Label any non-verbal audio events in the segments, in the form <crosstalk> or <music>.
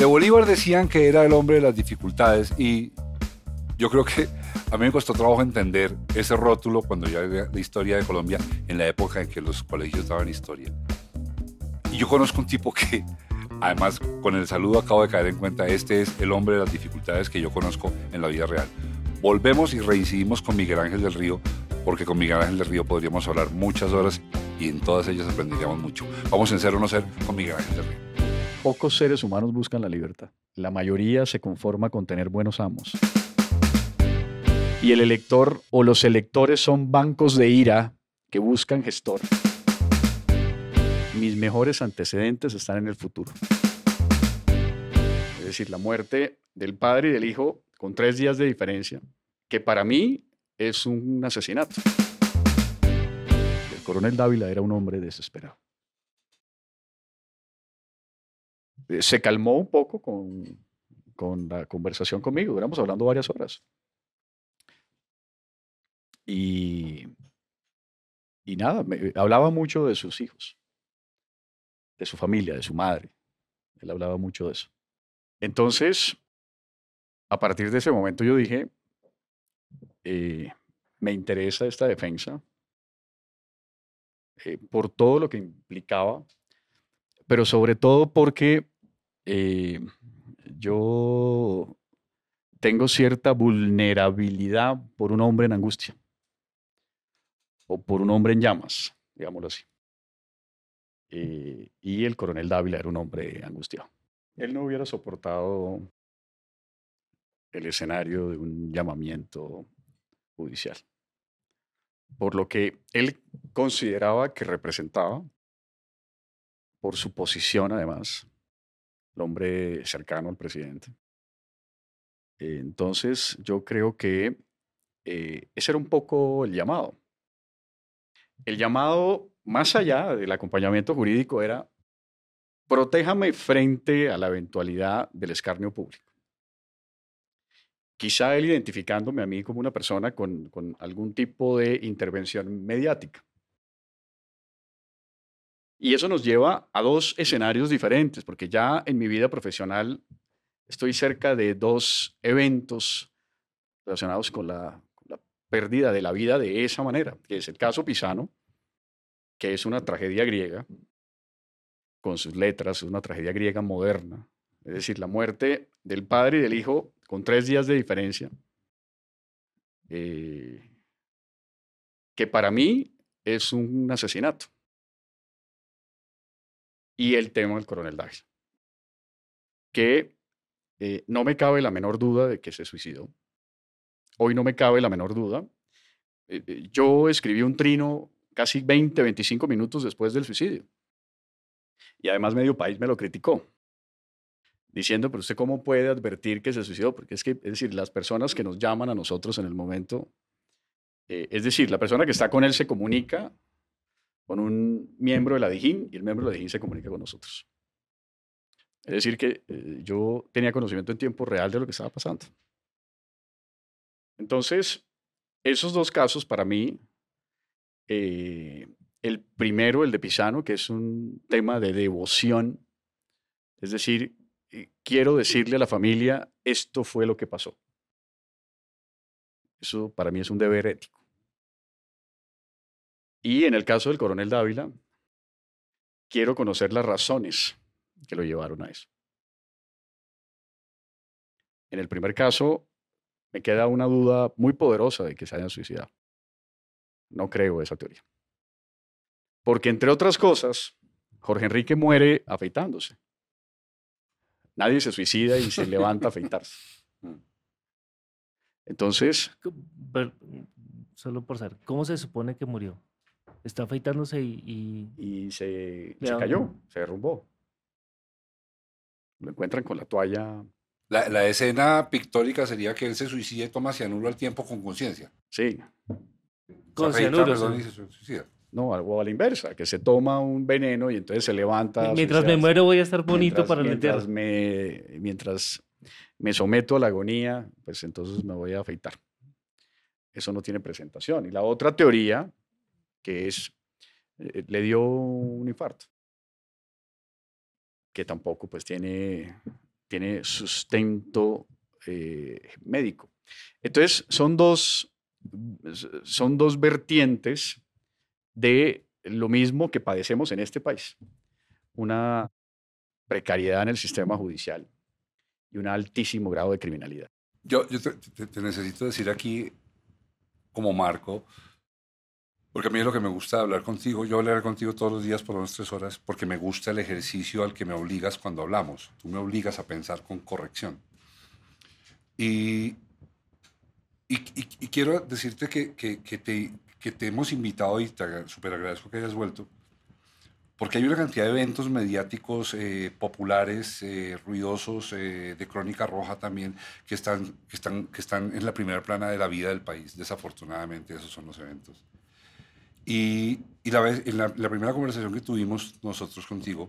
De Bolívar decían que era el hombre de las dificultades y yo creo que a mí me costó trabajo entender ese rótulo cuando yo había de historia de Colombia en la época en que los colegios daban historia. Y yo conozco un tipo que, además, con el saludo acabo de caer en cuenta, este es el hombre de las dificultades que yo conozco en la vida real. Volvemos y reincidimos con Miguel Ángel del Río, porque con Miguel Ángel del Río podríamos hablar muchas horas y en todas ellas aprenderíamos mucho. Vamos en ser o no ser con Miguel Ángel del Río. Pocos seres humanos buscan la libertad. La mayoría se conforma con tener buenos amos. Y el elector o los electores son bancos de ira que buscan gestor. Mis mejores antecedentes están en el futuro. Es decir, la muerte del padre y del hijo con tres días de diferencia, que para mí es un asesinato. El coronel Dávila era un hombre desesperado. Se calmó un poco con, con la conversación conmigo, duramos hablando varias horas. Y, y nada, me, hablaba mucho de sus hijos, de su familia, de su madre. Él hablaba mucho de eso. Entonces, a partir de ese momento yo dije, eh, me interesa esta defensa eh, por todo lo que implicaba, pero sobre todo porque eh, yo tengo cierta vulnerabilidad por un hombre en angustia o por un hombre en llamas, digámoslo así. Eh, y el coronel Dávila era un hombre angustiado. Él no hubiera soportado el escenario de un llamamiento judicial, por lo que él consideraba que representaba, por su posición además, el hombre cercano al presidente. Entonces yo creo que eh, ese era un poco el llamado. El llamado, más allá del acompañamiento jurídico, era protéjame frente a la eventualidad del escarnio público. Quizá él identificándome a mí como una persona con, con algún tipo de intervención mediática. Y eso nos lleva a dos escenarios diferentes, porque ya en mi vida profesional estoy cerca de dos eventos relacionados con la pérdida de la vida de esa manera, que es el caso Pisano, que es una tragedia griega, con sus letras, una tragedia griega moderna, es decir, la muerte del padre y del hijo con tres días de diferencia, eh, que para mí es un asesinato. Y el tema del coronel Dávila, que eh, no me cabe la menor duda de que se suicidó. Hoy no me cabe la menor duda. Eh, eh, yo escribí un trino casi 20, 25 minutos después del suicidio. Y además medio país me lo criticó, diciendo, pero usted cómo puede advertir que se suicidó? Porque es que, es decir, las personas que nos llaman a nosotros en el momento, es decir, la persona que está con él se comunica con un miembro de la DIJÍN y el miembro de la DIJÍN se comunica con nosotros. Es decir, que yo tenía conocimiento en tiempo real de lo que estaba pasando. Entonces, esos dos casos para mí, eh, el primero, el de Pisano, que es un tema de devoción, es decir, eh, quiero decirle a la familia, esto fue lo que pasó. Eso para mí es un deber ético. Y en el caso del coronel Dávila, quiero conocer las razones que lo llevaron a eso. En el primer caso, me queda una duda muy poderosa de que se hayan suicidado. No creo esa teoría. Porque, entre otras cosas, Jorge Enrique muere afeitándose. Nadie se suicida y se levanta a afeitarse. <laughs> Entonces. Solo por saber, ¿cómo se supone que murió? Está afeitándose y. Y, se, se cayó, se derrumbó. Lo encuentran con la toalla la, escena pictórica sería que él se suicida y toma cianuro al tiempo con conciencia. Sí. Con cianuro. No, algo a la inversa, que se toma un veneno y entonces se levanta. Mientras me muero voy a estar bonito para el mientras me, mientras me someto a la agonía, pues entonces me voy a afeitar. Eso no tiene presentación. Y la otra teoría, que es, eh, le dio un infarto, que tampoco pues tiene tiene sustento eh, médico. Entonces, son dos, son dos vertientes de lo mismo que padecemos en este país. Una precariedad en el sistema judicial y un altísimo grado de criminalidad. Yo, te, necesito decir aquí, como marco, porque a mí es lo que me gusta hablar contigo. Yo hablaré contigo todos los días por unas tres horas porque me gusta el ejercicio al que me obligas cuando hablamos. Tú me obligas a pensar con corrección. Y, y, quiero decirte que, que, que, te, que te hemos invitado y te súper agradezco que hayas vuelto porque hay una cantidad de eventos mediáticos eh, populares, eh, ruidosos, eh, de crónica roja también, que están, que, están, que están en la primera plana de la vida del país. Desafortunadamente, esos son los eventos. Y, la, en la, primera conversación que tuvimos nosotros contigo,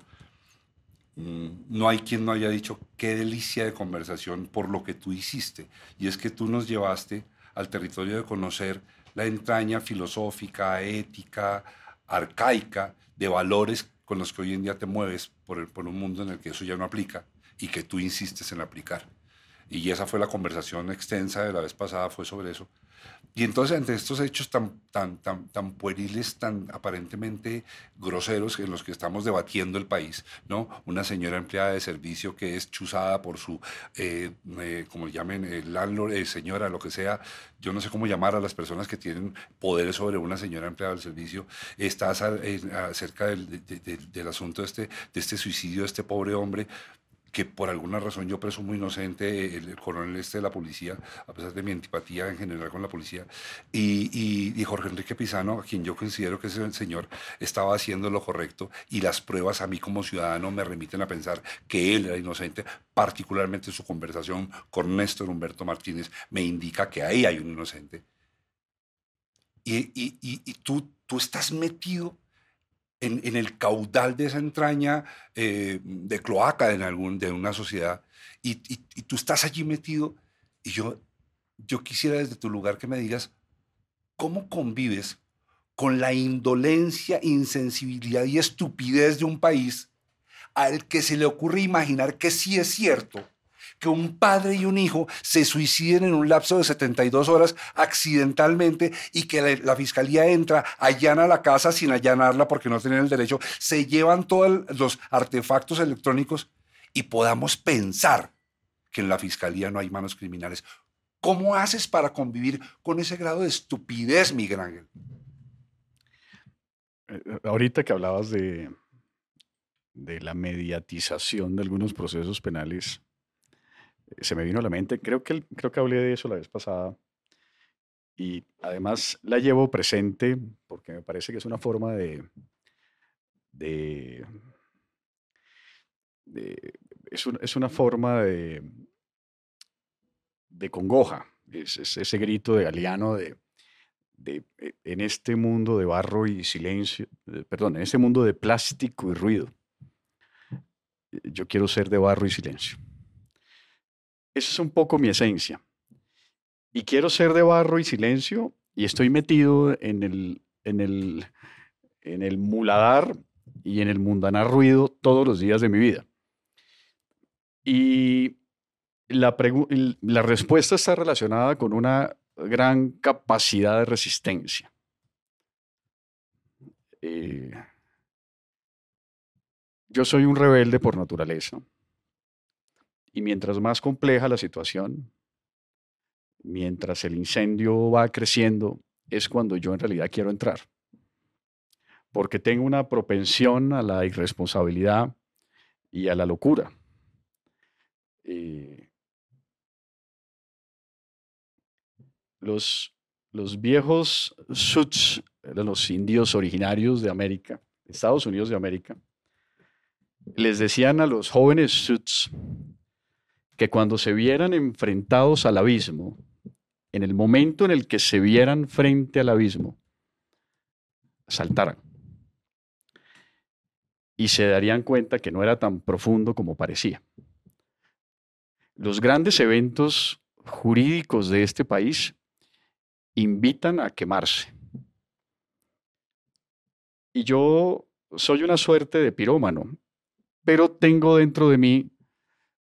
mm, no hay quien no haya dicho qué delicia de conversación por lo que tú hiciste. Y es que tú nos llevaste al territorio de conocer la entraña filosófica, ética, arcaica de valores con los que hoy en día te mueves por un mundo en el que eso ya no aplica y que tú insistes en aplicar. Y esa fue la conversación extensa de la vez pasada, fue sobre eso. Y entonces, ante estos hechos tan, tan, tan, tan pueriles, tan aparentemente groseros en los que estamos debatiendo el país, ¿no? Una señora empleada de servicio que es chuzada por su, eh, eh, como llamen, el landlord, eh, señora, lo que sea, yo no sé cómo llamar a las personas que tienen poder sobre una señora empleada del servicio, está acerca del, del asunto este, de este suicidio de este pobre hombre, que por alguna razón yo presumo inocente, el, coronel este de la policía, a pesar de mi antipatía en general con la policía, y, y, Jorge Enrique Pizano, a quien yo considero que ese señor estaba haciendo lo correcto, y las pruebas a mí como ciudadano me remiten a pensar que él era inocente, particularmente su conversación con Néstor Humberto Martínez me indica que ahí hay un inocente. Y, y, y tú, tú estás metido en, el caudal de esa entraña eh, de cloaca de una sociedad y, tú estás allí metido y yo, yo quisiera desde tu lugar que me digas, ¿cómo convives con la indolencia, insensibilidad y estupidez de un país al que se le ocurre imaginar que sí es cierto que un padre y un hijo se suiciden en un lapso de 72 horas accidentalmente y que la, fiscalía entra, allana la casa sin allanarla porque no tienen el derecho, se llevan todos los artefactos electrónicos y podamos pensar que en la fiscalía no hay manos criminales. ¿Cómo haces para convivir con ese grado de estupidez, Miguel Ángel? Eh, eh, ahorita que hablabas de, de la mediatización de algunos procesos penales, se me vino a la mente, creo que, creo que hablé de eso la vez pasada, y además la llevo presente porque me parece que es una forma de, de, es, es, una forma de, de congoja, es, ese grito de Galeano de, de, e, en este mundo de barro y silencio, perdón, en este mundo de plástico y ruido, yo quiero ser de barro y silencio. Esa es un poco mi esencia. Y quiero ser de barro y silencio y estoy metido en el, en el, en el muladar y en el mundanar ruido todos los días de mi vida. Y la, respuesta está relacionada con una gran capacidad de resistencia. Eh, yo soy un rebelde por naturaleza. Y mientras más compleja la situación, mientras el incendio va creciendo, es cuando yo en realidad quiero entrar. Porque tengo una propensión a la irresponsabilidad y a la locura. Eh, los, los viejos Suts, los indios originarios de América, Estados Unidos de América, les decían a los jóvenes Suts, que cuando se vieran enfrentados al abismo, en el momento en el que se vieran frente al abismo, saltaran. Y se darían cuenta que no era tan profundo como parecía. Los grandes eventos jurídicos de este país invitan a quemarse. Y yo soy una suerte de pirómano, pero tengo dentro de mí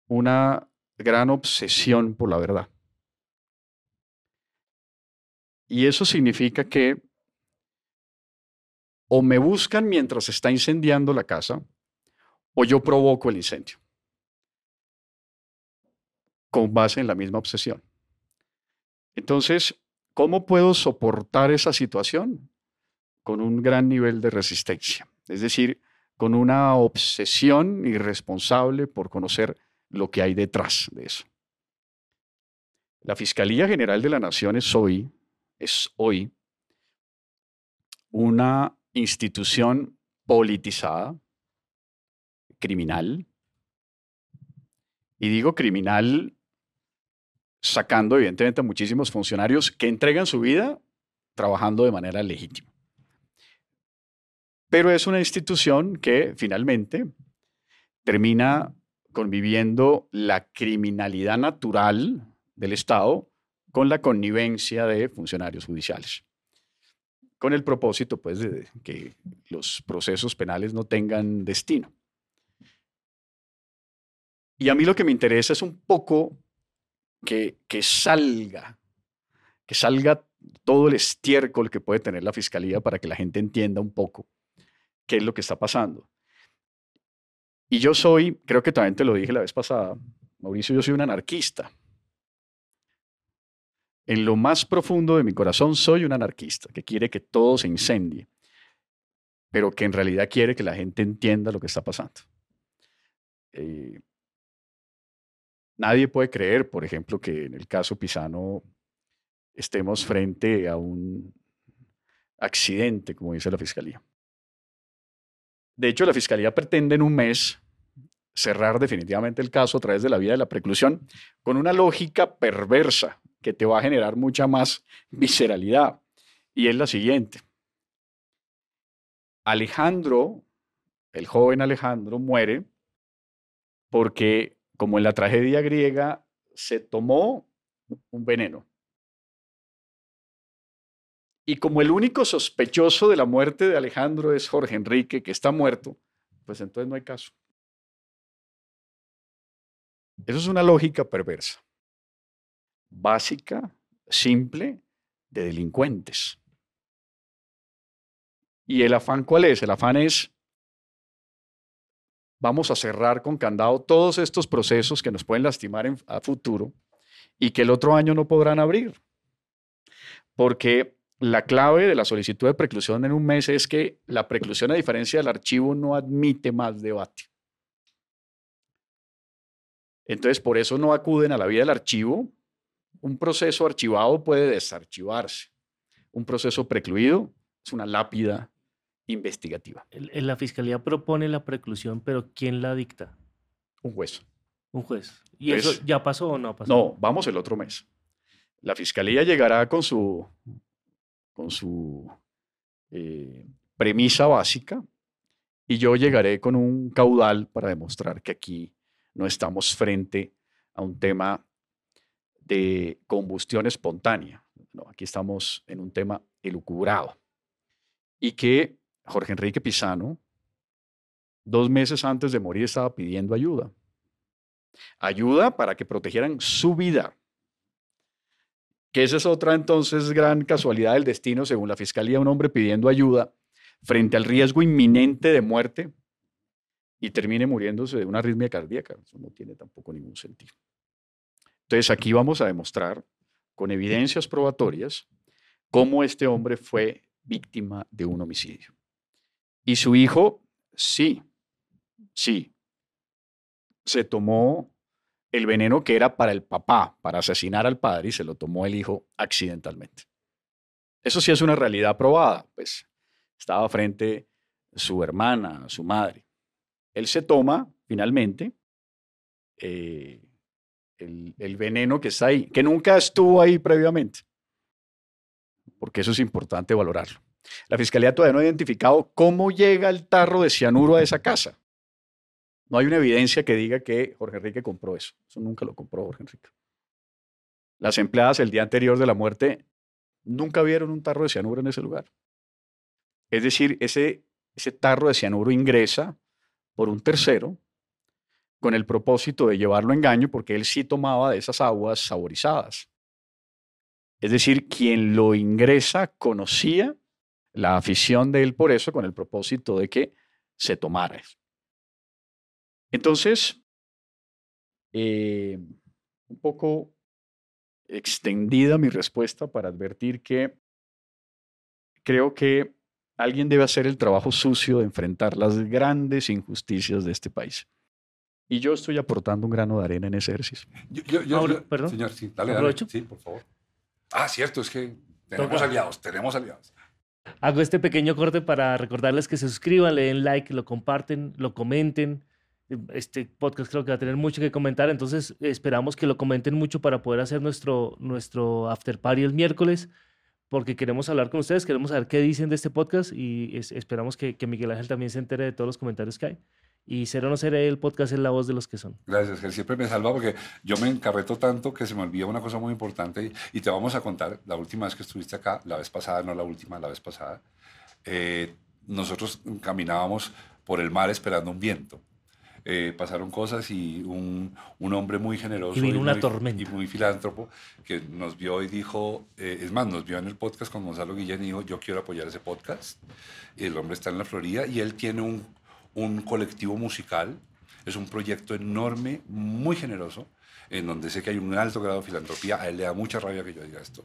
una gran obsesión por la verdad. Y eso significa que o me buscan mientras está incendiando la casa o yo provoco el incendio con base en la misma obsesión. Entonces, ¿cómo puedo soportar esa situación? Con un gran nivel de resistencia, es decir, con una obsesión irresponsable por conocer lo que hay detrás de eso. La Fiscalía General de la Nación es hoy, es hoy una institución politizada, criminal, y digo criminal sacando evidentemente a muchísimos funcionarios que entregan su vida trabajando de manera legítima. Pero es una institución que finalmente termina conviviendo la criminalidad natural del Estado con la connivencia de funcionarios judiciales, con el propósito pues, de que los procesos penales no tengan destino. Y a mí lo que me interesa es un poco que, que salga, que salga todo el estiércol que puede tener la fiscalía para que la gente entienda un poco qué es lo que está pasando. Y yo soy, creo que también te lo dije la vez pasada, Mauricio, yo soy un anarquista. En lo más profundo de mi corazón soy un anarquista que quiere que todo se incendie, pero que en realidad quiere que la gente entienda lo que está pasando. Eh, nadie puede creer, por ejemplo, que en el caso Pisano estemos frente a un accidente, como dice la Fiscalía. De hecho, la Fiscalía pretende en un mes cerrar definitivamente el caso a través de la vía de la preclusión con una lógica perversa que te va a generar mucha más visceralidad. Y es la siguiente. Alejandro, el joven Alejandro, muere porque, como en la tragedia griega, se tomó un veneno. Y como el único sospechoso de la muerte de Alejandro es Jorge Enrique, que está muerto, pues entonces no hay caso. Eso es una lógica perversa, básica, simple, de delincuentes. ¿Y el afán cuál es? El afán es, vamos a cerrar con candado todos estos procesos que nos pueden lastimar en, a futuro y que el otro año no podrán abrir. Porque la clave de la solicitud de preclusión en un mes es que la preclusión, a diferencia del archivo, no admite más debate. Entonces, por eso no acuden a la vía del archivo. Un proceso archivado puede desarchivarse. Un proceso precluido es una lápida investigativa. La fiscalía propone la preclusión, pero ¿quién la dicta? Un juez. Un juez. ¿Y eso ya pasó o no pasó? No, vamos el otro mes. La fiscalía llegará con su con su eh, premisa básica y yo llegaré con un caudal para demostrar que aquí no estamos frente a un tema de combustión espontánea. No, aquí estamos en un tema elucubrado. Y que Jorge Enrique Pisano, dos meses antes de morir, estaba pidiendo ayuda. Ayuda para que protegieran su vida, que esa es otra entonces gran casualidad del destino, según la Fiscalía, un hombre pidiendo ayuda frente al riesgo inminente de muerte y termine muriéndose de una arritmia cardíaca. Eso no tiene tampoco ningún sentido. Entonces aquí vamos a demostrar con evidencias probatorias cómo este hombre fue víctima de un homicidio. Y su hijo, sí, sí, se tomó el veneno que era para el papá, para asesinar al padre, y se lo tomó el hijo accidentalmente. Eso sí es una realidad probada, pues estaba frente su hermana, su madre. Él se toma, finalmente, eh, el, el veneno que está ahí, que nunca estuvo ahí previamente, porque eso es importante valorarlo. La fiscalía todavía no ha identificado cómo llega el tarro de cianuro a esa casa. No hay una evidencia que diga que Jorge Enrique compró eso. Eso nunca lo compró Jorge Enrique. Las empleadas el día anterior de la muerte nunca vieron un tarro de cianuro en ese lugar. Es decir, ese, ese tarro de cianuro ingresa por un tercero con el propósito de llevarlo a engaño porque él sí tomaba de esas aguas saborizadas. Es decir, quien lo ingresa conocía la afición de él por eso con el propósito de que se tomara. Entonces, eh, un poco extendida mi respuesta para advertir que creo que alguien debe hacer el trabajo sucio de enfrentar las grandes injusticias de este país. Y yo estoy aportando un grano de arena en ese ejercicio. Yo, perdón. Señor, sí, dale, dale. Sí, por favor. Ah, cierto, es que tenemos aliados, tenemos aliados. Hago este pequeño corte para recordarles que se suscriban, le den like, lo comparten, lo comenten. Este podcast creo que va a tener mucho que comentar, entonces esperamos que lo comenten mucho para poder hacer nuestro, nuestro after party el miércoles, porque queremos hablar con ustedes, queremos saber qué dicen de este podcast y esperamos que, que Miguel Ángel también se entere de todos los comentarios que hay. Y ser o no ser el podcast es la voz de los que son. Gracias, que siempre me salva porque yo me encarreto tanto que se me olvida una cosa muy importante y, te vamos a contar, la última vez que estuviste acá, la vez pasada, no la última, la vez pasada, eh, nosotros caminábamos por el mar esperando un viento. Eh, pasaron cosas y un, un, hombre muy generoso y, vino una muy, tormenta. y muy filántropo que nos vio y dijo, eh, es más, nos vio en el podcast con Gonzalo Guillén y dijo, yo quiero apoyar ese podcast. El hombre está en la Florida y él tiene un, un colectivo musical. Es un proyecto enorme, muy generoso, en donde sé que hay un alto grado de filantropía. A él le da mucha rabia que yo diga esto.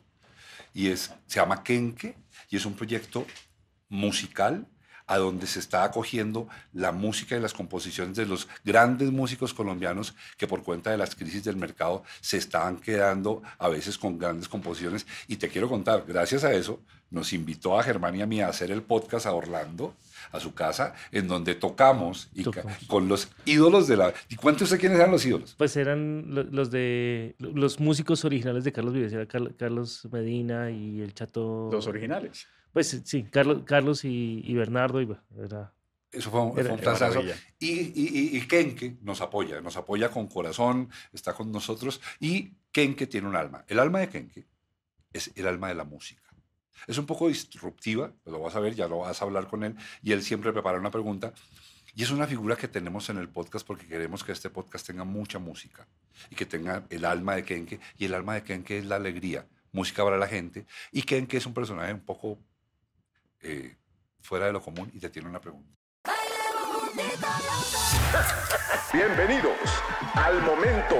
Y es, se llama Kenke y es un proyecto musical a donde se está acogiendo la música y las composiciones de los grandes músicos colombianos que por cuenta de las crisis del mercado se están quedando a veces con grandes composiciones. Y te quiero contar, gracias a eso, nos invitó a Germán y a mí a hacer el podcast a Orlando a su casa, en donde tocamos, y con los ídolos de la... ¿Y cuéntese usted quiénes eran los ídolos? Pues eran los de los músicos originales de Carlos Vives, era Carlos Medina y el Chato... Los originales. Pues sí, Carlos, Carlos y, Bernardo, y, era... Eso fue un, era, y, y, y, Kenke nos apoya, nos apoya con corazón, está con nosotros. Y Kenke tiene un alma. El alma de Kenke es el alma de la música. Es un poco disruptiva, lo vas a ver, ya lo vas a hablar con él, y él siempre prepara una pregunta. Y es una figura que tenemos en el podcast porque queremos que este podcast tenga mucha música y que tenga el alma de Kenke. Y el alma de Kenke es la alegría, música para la gente. Y Kenke es un personaje un poco eh, fuera de lo común y te tiene una pregunta. Bienvenidos al momento.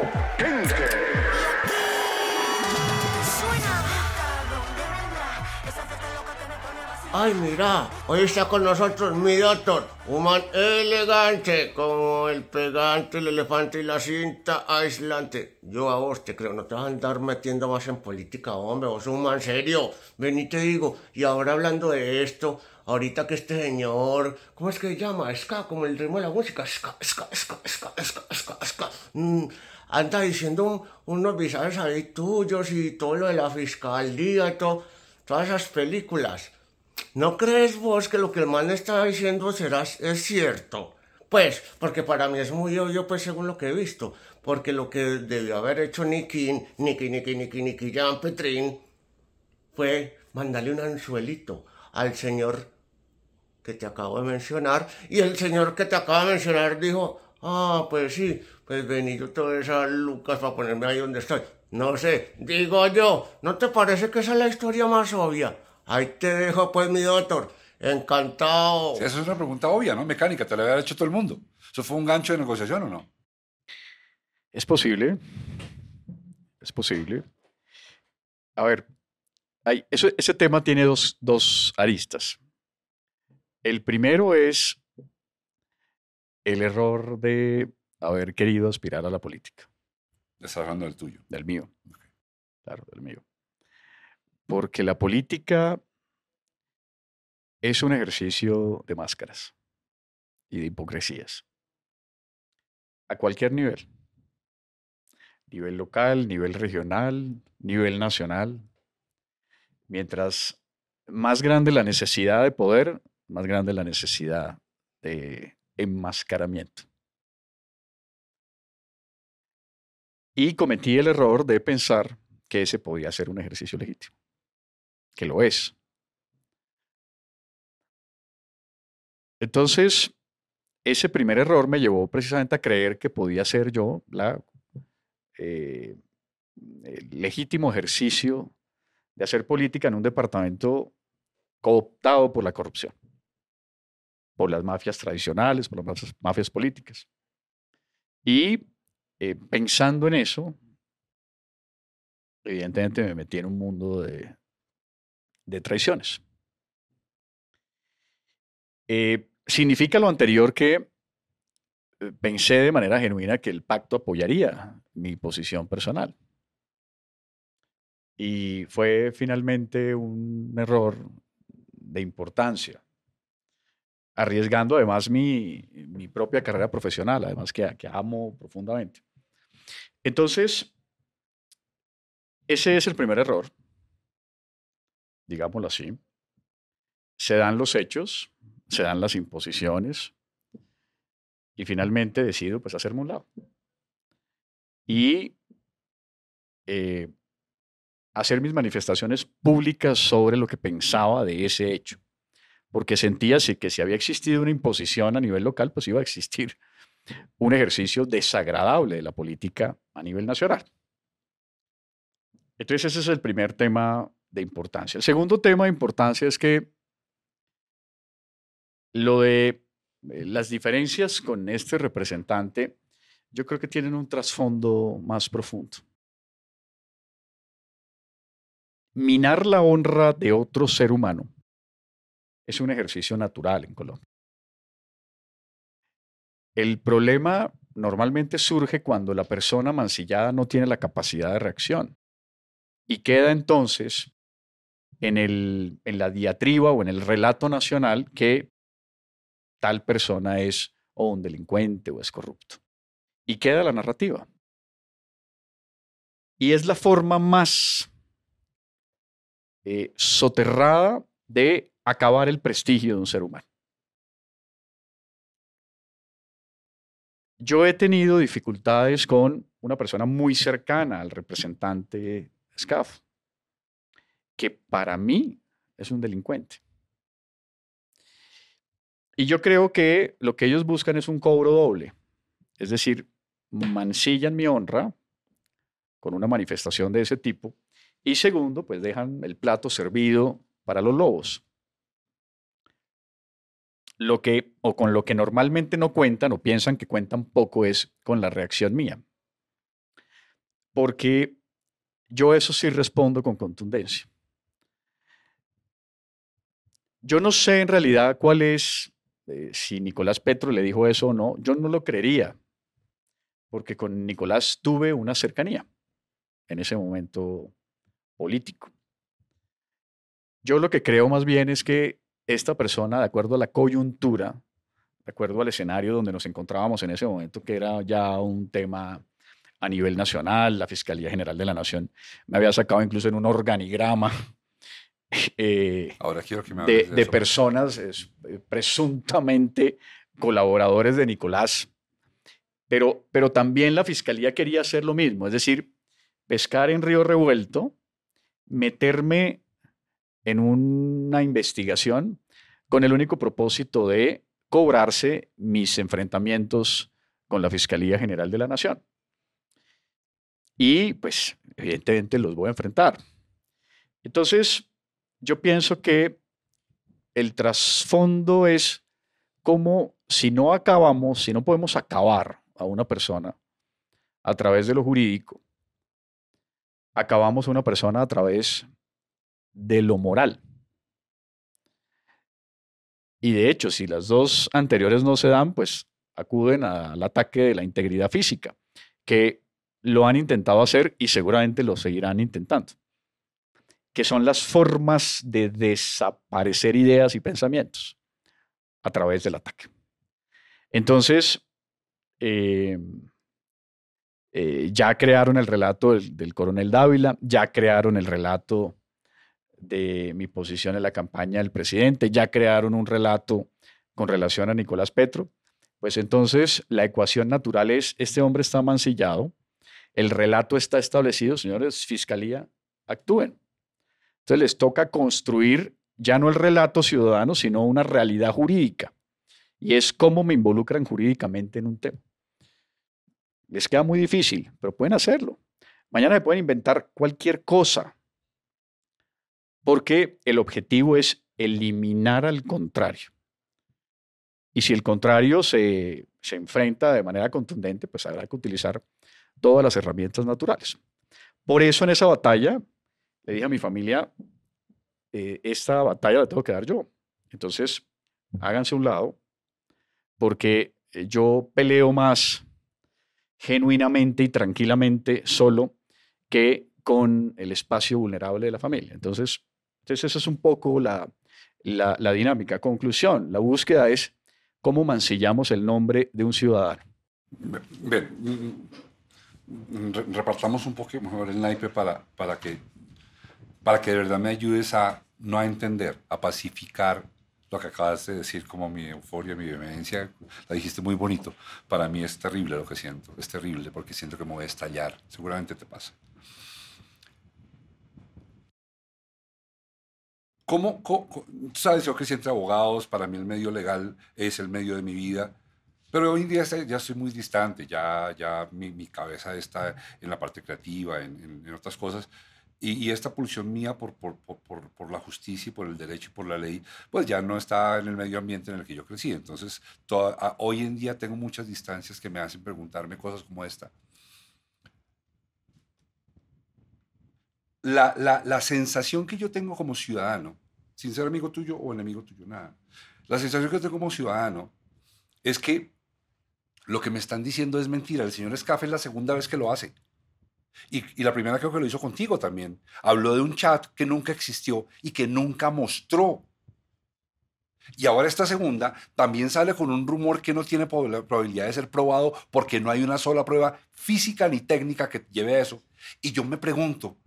Ay, mira, hoy está con nosotros mi doctor, un man elegante, como el pegante, el elefante y la cinta aislante. Yo a vos te creo, no te vas a andar metiendo más en política, hombre, vos un man serio. Ven y te digo, y ahora hablando de esto, ahorita que este señor, ¿cómo es que se llama? Ska, como el ritmo de la música, ska, ska, ska, ska, ska, ska, ska. Mm, anda diciendo unos visajes ahí tuyos y todo lo de la fiscalía y todo, todas esas películas. ¿No crees vos que lo que el man está diciendo será, es cierto? Pues, porque para mí es muy obvio, pues según lo que he visto. Porque lo que debió haber hecho Nicky, Nicky, Nicky, Nicky, Nicky, Jean Petrin, fue mandarle un anzuelito al señor que te acabo de mencionar. Y el señor que te acabo de mencionar dijo, ah, pues sí, pues vení yo te voy a Lucas para ponerme ahí donde estoy. No sé, digo yo, ¿no te parece que esa es la historia más obvia? Ahí te dejo, pues, mi doctor. Encantado. esa es una pregunta obvia, ¿no? Mecánica, te la había hecho todo el mundo. ¿Eso fue un gancho de negociación o no? Es posible. Es posible. A ver, hay, ese tema tiene dos, dos aristas. El primero es el error de haber querido aspirar a la política. Estás hablando del tuyo. Del mío. Claro, del mío porque la política es un ejercicio de máscaras y de hipocresías, a cualquier nivel, nivel local, nivel regional, nivel nacional. Mientras más grande la necesidad de poder, más grande la necesidad de enmascaramiento. Y cometí el error de pensar que ese podía ser un ejercicio legítimo que lo es. Entonces, ese primer error me llevó precisamente a creer que podía ser yo la, eh, el legítimo ejercicio de hacer política en un departamento cooptado por la corrupción, por las mafias tradicionales, por las mafias, mafias políticas. Y eh, pensando en eso, evidentemente me metí en un mundo de, de traiciones. Eh, significa lo anterior que eh, pensé de manera genuina que el pacto apoyaría mi posición personal. Y fue finalmente un error de importancia, arriesgando además mi, mi propia carrera profesional, además que, que amo profundamente. Entonces, ese es el primer error, digámoslo así. Se dan los hechos, se dan las imposiciones y finalmente decido pues hacerme un lado. Y eh, hacer mis manifestaciones públicas sobre lo que pensaba de ese hecho, porque sentía que si había existido una imposición a nivel local, pues iba a existir un ejercicio desagradable de la política a nivel nacional. Entonces ese es el primer tema de importancia. El segundo tema de importancia es que lo de eh, las diferencias con este representante, yo creo que tienen un trasfondo más profundo. Minar la honra de otro ser humano es un ejercicio natural en Colombia. El problema normalmente surge cuando la persona mancillada no tiene la capacidad de reacción y queda entonces en, el, en la diatriba o en el relato nacional que tal persona es o un delincuente o es corrupto. Y queda la narrativa. Y es la forma más eh, soterrada de acabar el prestigio de un ser humano. Yo he tenido dificultades con una persona muy cercana al representante SCAF, que para mí es un delincuente. Y yo creo que lo que ellos buscan es un cobro doble, es decir, mancillan mi honra con una manifestación de ese tipo y segundo, pues dejan el plato servido para los lobos. Lo que, o con lo que normalmente no cuentan o piensan que cuentan poco es con la reacción mía. Porque yo eso sí respondo con contundencia. Yo no sé en realidad cuál es, eh, si Nicolás Petro le dijo eso o no, yo no lo creería, porque con Nicolás tuve una cercanía en ese momento político. Yo lo que creo más bien es que esta persona, de acuerdo a la coyuntura, de acuerdo al escenario donde nos encontrábamos en ese momento, que era ya un tema a nivel nacional, la Fiscalía General de la Nación me había sacado incluso en un organigrama <laughs> eh, Ahora quiero que me de, de, personas es, eh, presuntamente colaboradores de Nicolás, pero, pero también la Fiscalía quería hacer lo mismo, es decir, pescar en río revuelto meterme en una investigación con el único propósito de cobrarse mis enfrentamientos con la Fiscalía General de la Nación. Y pues evidentemente los voy a enfrentar. Entonces, yo pienso que el trasfondo es como si no acabamos, si no podemos acabar a una persona a través de lo jurídico, acabamos a una persona a través de lo moral. Y de hecho, si las dos anteriores no se dan, pues acuden al ataque de la integridad física, que lo han intentado hacer y seguramente lo seguirán intentando, que son las formas de desaparecer ideas y pensamientos a través del ataque. Entonces, eh, eh, ya crearon el relato del, del, coronel Dávila, ya crearon el relato de mi posición en la campaña del presidente, ya crearon un relato con relación a Nicolás Petro. Pues entonces la ecuación natural es, este hombre está mancillado, el relato está establecido, señores, fiscalía, actúen. Entonces les toca construir ya no el relato ciudadano, sino una realidad jurídica. y es cómo me involucran jurídicamente en un tema. Les queda muy difícil, pero pueden hacerlo. Mañana se pueden inventar cualquier cosa, porque el objetivo es eliminar al contrario. Y si el contrario se, se enfrenta de manera contundente, pues habrá que utilizar todas las herramientas naturales. Por eso en esa batalla le dije a mi familia, eh, esta batalla la tengo que dar yo. Entonces, háganse un lado, porque eh, yo peleo más genuinamente y tranquilamente solo que con el espacio vulnerable de la familia. Entonces, entonces esa es un poco la, la, la dinámica. Conclusión, la búsqueda es cómo mancillamos el nombre de un ciudadano. Ven, mm, re- repartamos un poco mejor el naipe para, para, que, para que de verdad me ayudes a no a entender, a pacificar lo que acabas de decir como mi euforia, mi vehemencia. La dijiste muy bonito. Para mí es terrible lo que siento. Es terrible porque siento que me voy a estallar. Seguramente te pasa. ¿Cómo, cómo- sabes, yo crecí entre abogados, para mí el medio legal es el medio de mi vida, pero hoy en día ya estoy muy distante, ya, ya mi, mi cabeza está en la parte creativa, en, en- en otras cosas, y, esta pulsión mía por, la justicia y por el derecho y por la ley, pues ya no está en el medio ambiente en el que yo crecí. Entonces, hoy en día tengo muchas distancias que me hacen preguntarme cosas como esta. la, la, la sensación que yo tengo como ciudadano, sin ser amigo tuyo o enemigo tuyo, nada, la sensación que tengo como ciudadano es que lo que me están diciendo es mentira. El señor Escafe es la segunda vez que lo hace. Y, la primera creo que lo hizo contigo también. Habló de un chat que nunca existió y que nunca mostró. Y ahora esta segunda también sale con un rumor que no tiene prob- probabilidad de ser probado porque no hay una sola prueba física ni técnica que lleve a eso. Y yo me pregunto,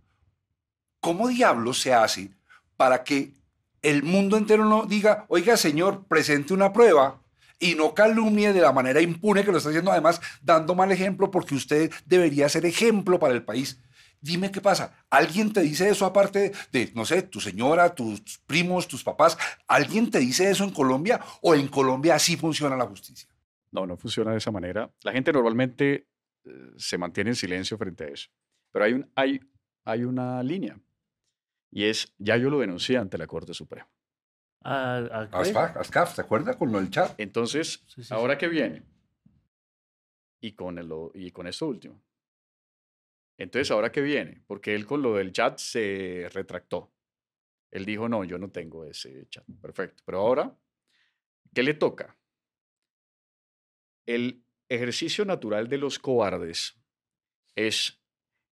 ¿cómo diablos se hace para que el mundo entero no diga, oiga señor, presente una prueba y no calumnie de la manera impune que lo está haciendo, además dando mal ejemplo porque usted debería ser ejemplo para el país? Dime qué pasa. ¿Alguien te dice eso aparte de, no sé, tu señora, tus primos, tus papás? ¿Alguien te dice eso en Colombia o en Colombia así funciona la justicia? No, no funciona de esa manera. La gente normalmente eh, se mantiene en silencio frente a eso. Pero hay, un, hay, hay una línea. Y es, ya yo lo denuncié ante la Corte Suprema. ¿A, a qué? Ascaf, Ascaf, ¿te acuerdas con lo del chat? Entonces, Sí, sí, ¿ahora qué viene? Y con, el, y con esto último. Entonces, ¿ahora qué viene? Porque él con lo del chat se retractó. Él dijo, no, yo no tengo ese chat. Perfecto. Pero ahora, ¿qué le toca? El ejercicio natural de los cobardes es,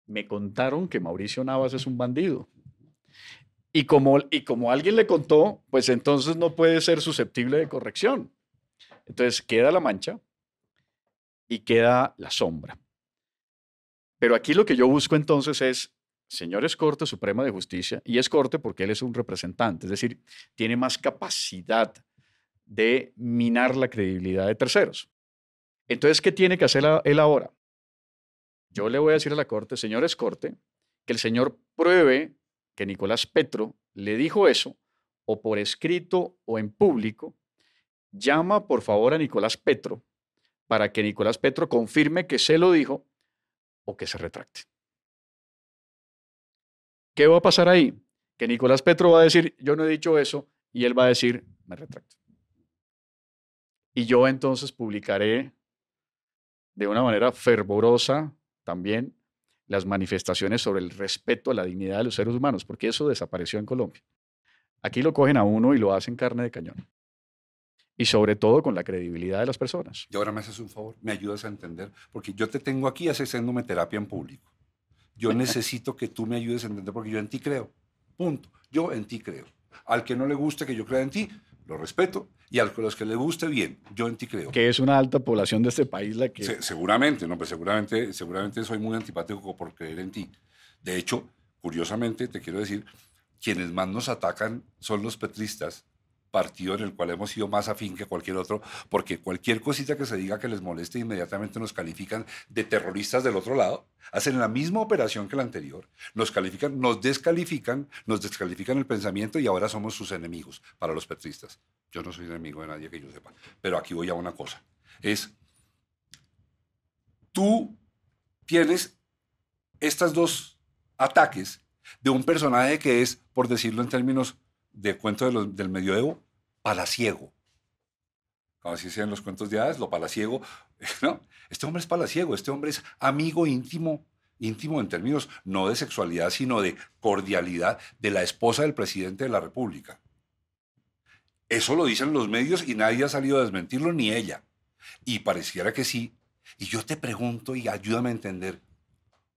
me contaron que Mauricio Navas es un bandido. Y como, y como alguien le contó, pues entonces no puede ser susceptible de corrección. Entonces queda la mancha y queda la sombra. Pero aquí lo que yo busco entonces es, señores Corte Suprema de Justicia, y es Corte porque él es un representante, es decir, tiene más capacidad de minar la credibilidad de terceros. Entonces, ¿qué tiene que hacer él ahora? Yo le voy a decir a la Corte, señores Corte, que el señor pruebe que Nicolás Petro le dijo eso, o por escrito o en público, llama por favor a Nicolás Petro para que Nicolás Petro confirme que se lo dijo o que se retracte. ¿Qué va a pasar ahí? Que Nicolás Petro va a decir, yo no he dicho eso, y él va a decir, me retracto. Y yo entonces publicaré de una manera fervorosa también las manifestaciones sobre el respeto a la dignidad de los seres humanos, porque eso desapareció en Colombia. Aquí lo cogen a uno y lo hacen carne de cañón. Y sobre todo con la credibilidad de las personas. Y ahora me haces un favor, me ayudas a entender, porque yo te tengo aquí haciéndome terapia en público. Yo <laughs> necesito que tú me ayudes a entender, porque yo en ti creo. Punto. Yo en ti creo. Al que no le guste que yo crea en ti, lo respeto. Y a los que le guste, bien. Yo en ti creo. Que es una alta población de este país la que... Se- seguramente, no, pues seguramente, seguramente soy muy antipático por creer en ti. De hecho, curiosamente, te quiero decir, quienes más nos atacan son los petristas partido en el cual hemos sido más afín que cualquier otro, porque cualquier cosita que se diga que les moleste inmediatamente nos califican de terroristas del otro lado, hacen la misma operación que la anterior, nos califican, nos descalifican, nos descalifican el pensamiento y ahora somos sus enemigos para los petristas. Yo no soy enemigo de nadie que yo sepa, pero aquí voy a una cosa, es, tú tienes estas dos ataques de un personaje que es, por decirlo en términos de cuento de los- del medioevo, palaciego. Como así se en los cuentos de hadas, lo palaciego. <laughs> ¿no? Este hombre es palaciego, este hombre es amigo íntimo, íntimo en términos no de sexualidad, sino de cordialidad de la esposa del presidente de la República. Eso lo dicen los medios y nadie ha salido a desmentirlo, ni ella. Y pareciera que sí. Y yo te pregunto y ayúdame a entender,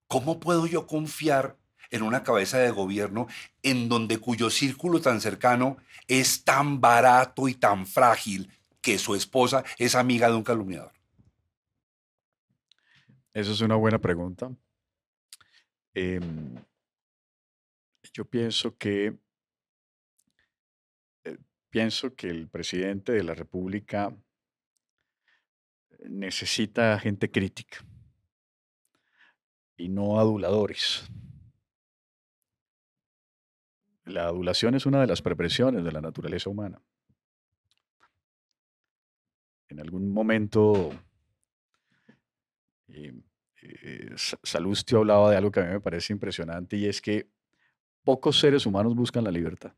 ¿cómo puedo yo confiar en una cabeza de gobierno en donde cuyo círculo tan cercano es tan barato y tan frágil que su esposa es amiga de un calumniador? Esa es una buena pregunta. Em, yo pienso que eh, pienso que el presidente de la República necesita gente crítica y no aduladores. La adulación es una de las perversiones de la naturaleza humana. En algún momento eh, eh, Sa- Salustio hablaba de algo que a mí me parece impresionante y es que pocos seres humanos buscan la libertad.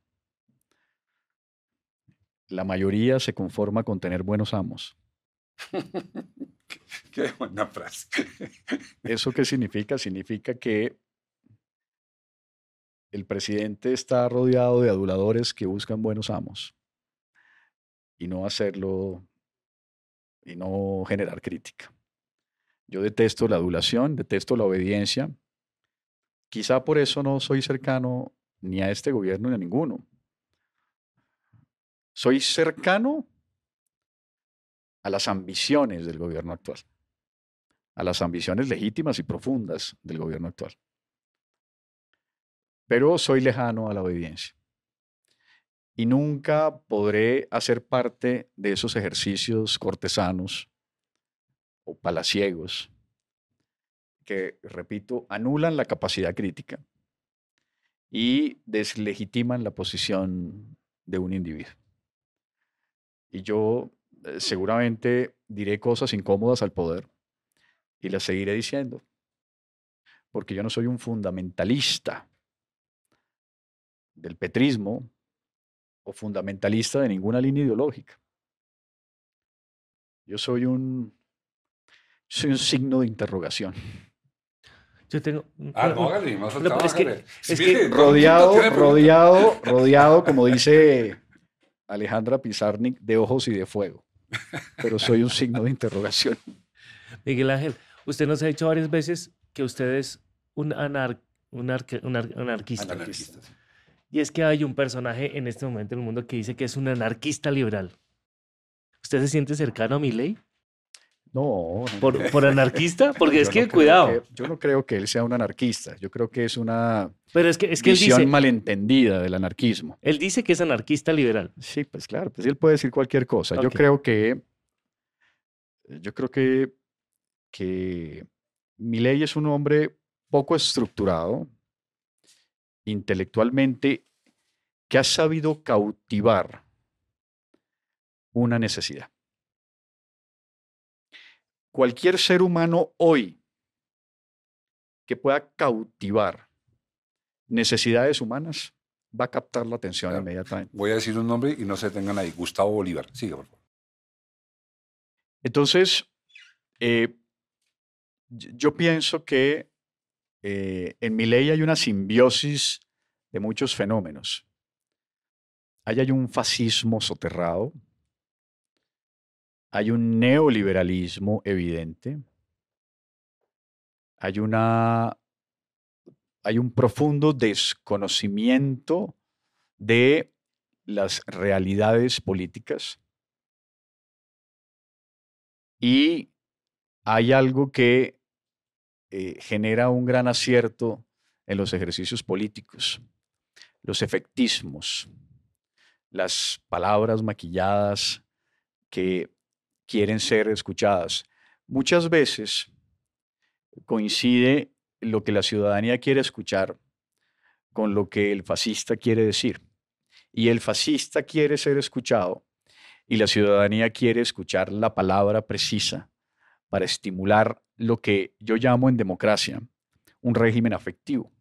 La mayoría se conforma con tener buenos amos. <laughs> Qué buena frase. ¿Eso qué significa? Significa que el presidente está rodeado de aduladores que buscan buenos amos y no hacerlo y no generar crítica. Yo detesto la adulación, detesto la obediencia. Quizá por eso no soy cercano ni a este gobierno ni a ninguno. Soy cercano a las ambiciones del gobierno actual, a las ambiciones legítimas y profundas del gobierno actual. Pero soy lejano a la obediencia. Y nunca podré hacer parte de esos ejercicios cortesanos o palaciegos que, repito, anulan la capacidad crítica y deslegitiman la posición de un individuo. Y yo eh, seguramente diré cosas incómodas al poder y las seguiré diciendo, porque yo no soy un fundamentalista del petrismo o fundamentalista de ninguna línea ideológica. Yo soy un, soy un signo de interrogación. Yo tengo. Ah, no, hágale, más es que- es rodeado, rodeado, rodeado, como dice Alejandra Pizarnik, de ojos y de fuego. Pero soy un signo de interrogación. Miguel Ángel, usted nos ha dicho varias veces que usted es un, anar- un arque- un ar- anarquista. Anarquistas. Y es que hay un personaje en este momento en el mundo que dice que es un anarquista liberal. ¿Usted se siente cercano a mi ley? No, no, ¿Por, por anarquista? <laughs> Porque es que, no cuidado. que- yo no creo que él sea un anarquista. Yo creo que es una Pero es que, es que él visión dice, malentendida del anarquismo. él dice que es anarquista liberal. Sí, pues claro, pues él puede decir cualquier cosa. Yo creo que, yo creo que, que es un hombre poco estructurado, intelectualmente, que ha sabido cautivar una necesidad. Cualquier ser humano hoy que pueda cautivar necesidades humanas va a captar la atención Claro. inmediatamente. Voy a decir un nombre y no se tengan ahí. Gustavo Bolívar. Siga, por favor. Entonces, eh, yo pienso que eh, en mi ley hay una simbiosis de muchos fenómenos. Ahí hay un fascismo soterrado, hay un neoliberalismo evidente, hay una hay un profundo desconocimiento de las realidades políticas. Y hay algo que eh, genera un gran acierto en los ejercicios políticos, los efectismos, las palabras maquilladas que quieren ser escuchadas. Muchas veces coincide lo que la ciudadanía quiere escuchar con lo que el fascista quiere decir. Y el fascista quiere ser escuchado y la ciudadanía quiere escuchar la palabra precisa para estimular lo que yo llamo en democracia un régimen afectivo.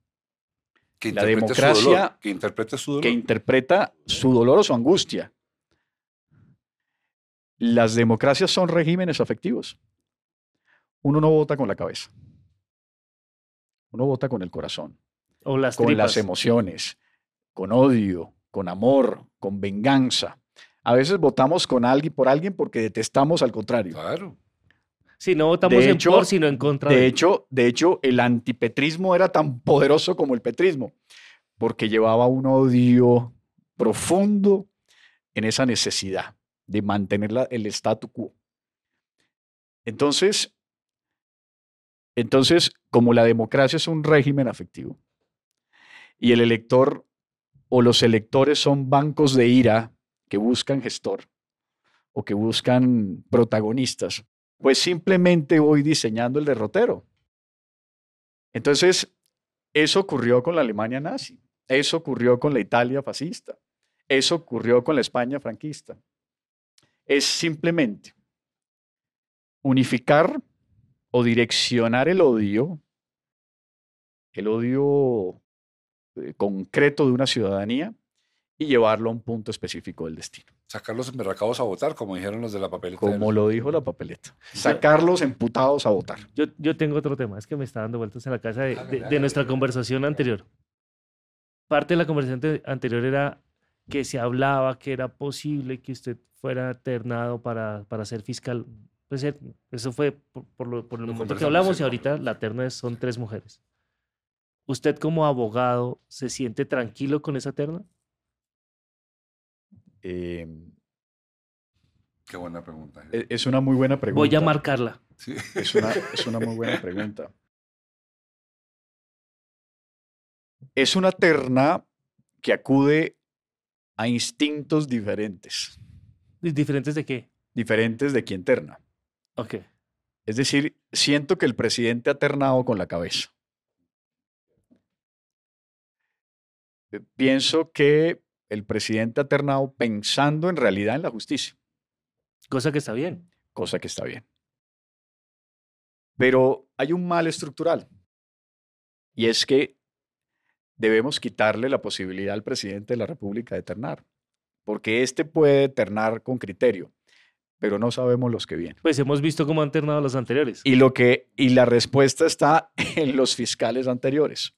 Que La interprete su democracia dolor, que interprete su dolor. que interpreta su dolor o su angustia. Las democracias son regímenes afectivos. Uno no vota con la cabeza. Uno vota con el corazón, O las con las emociones, con odio, con amor, con venganza. A veces votamos con alguien por alguien porque detestamos al contrario. Claro. Sí, no votamos De en hecho- por, sino en contra De hecho, de hecho, el antipetrismo era tan poderoso como el petrismo, porque llevaba un odio profundo en esa necesidad de mantener la- el statu quo. Entonces, entonces, como la democracia es un régimen afectivo y el elector o los electores son bancos de ira que buscan gestor o que buscan protagonistas, pues simplemente voy diseñando el derrotero. Entonces, eso ocurrió con la Alemania nazi, eso ocurrió con la Italia fascista, eso ocurrió con la España franquista. Es simplemente unificar o direccionar el odio, el odio eh, concreto de una ciudadanía y llevarlo a un punto específico del destino, Sacar los emberracados a votar, como dijeron los de la papeleta. como lo dijo la papeleta. Sacarlos emputados a votar. Yo, yo tengo otro tema, es que me está dando vueltas en la casa de, de- nuestra conversación anterior. Parte de la conversación ante- anterior era que se hablaba que era posible que usted fuera ternado para, para ser fiscal. Pues eh, eso fue por, por lo- por el Lo momento que hablamos y ahorita la terna es- son tres mujeres. ¿Usted como abogado se siente tranquilo con esa terna? Eh, Qué buena pregunta. e- es una muy buena pregunta. Voy a marcarla. Sí. Es una, <laughs> es una muy buena pregunta. Es una terna que acude a instintos diferentes, ¿Diferentes de qué? diferentes de quien terna. Ok. Es decir, siento que el presidente ha ternado con la cabeza. Eh, Pienso que el presidente ha ternado pensando en realidad en la justicia. Cosa que está bien. cosa que está bien. Pero hay un mal estructural y es que debemos quitarle la posibilidad al presidente de la República de ternar, porque éste puede ternar con criterio, pero no sabemos los que vienen. Pues hemos visto cómo han ternado los anteriores. Y lo que y la respuesta está <laughs> en los fiscales anteriores.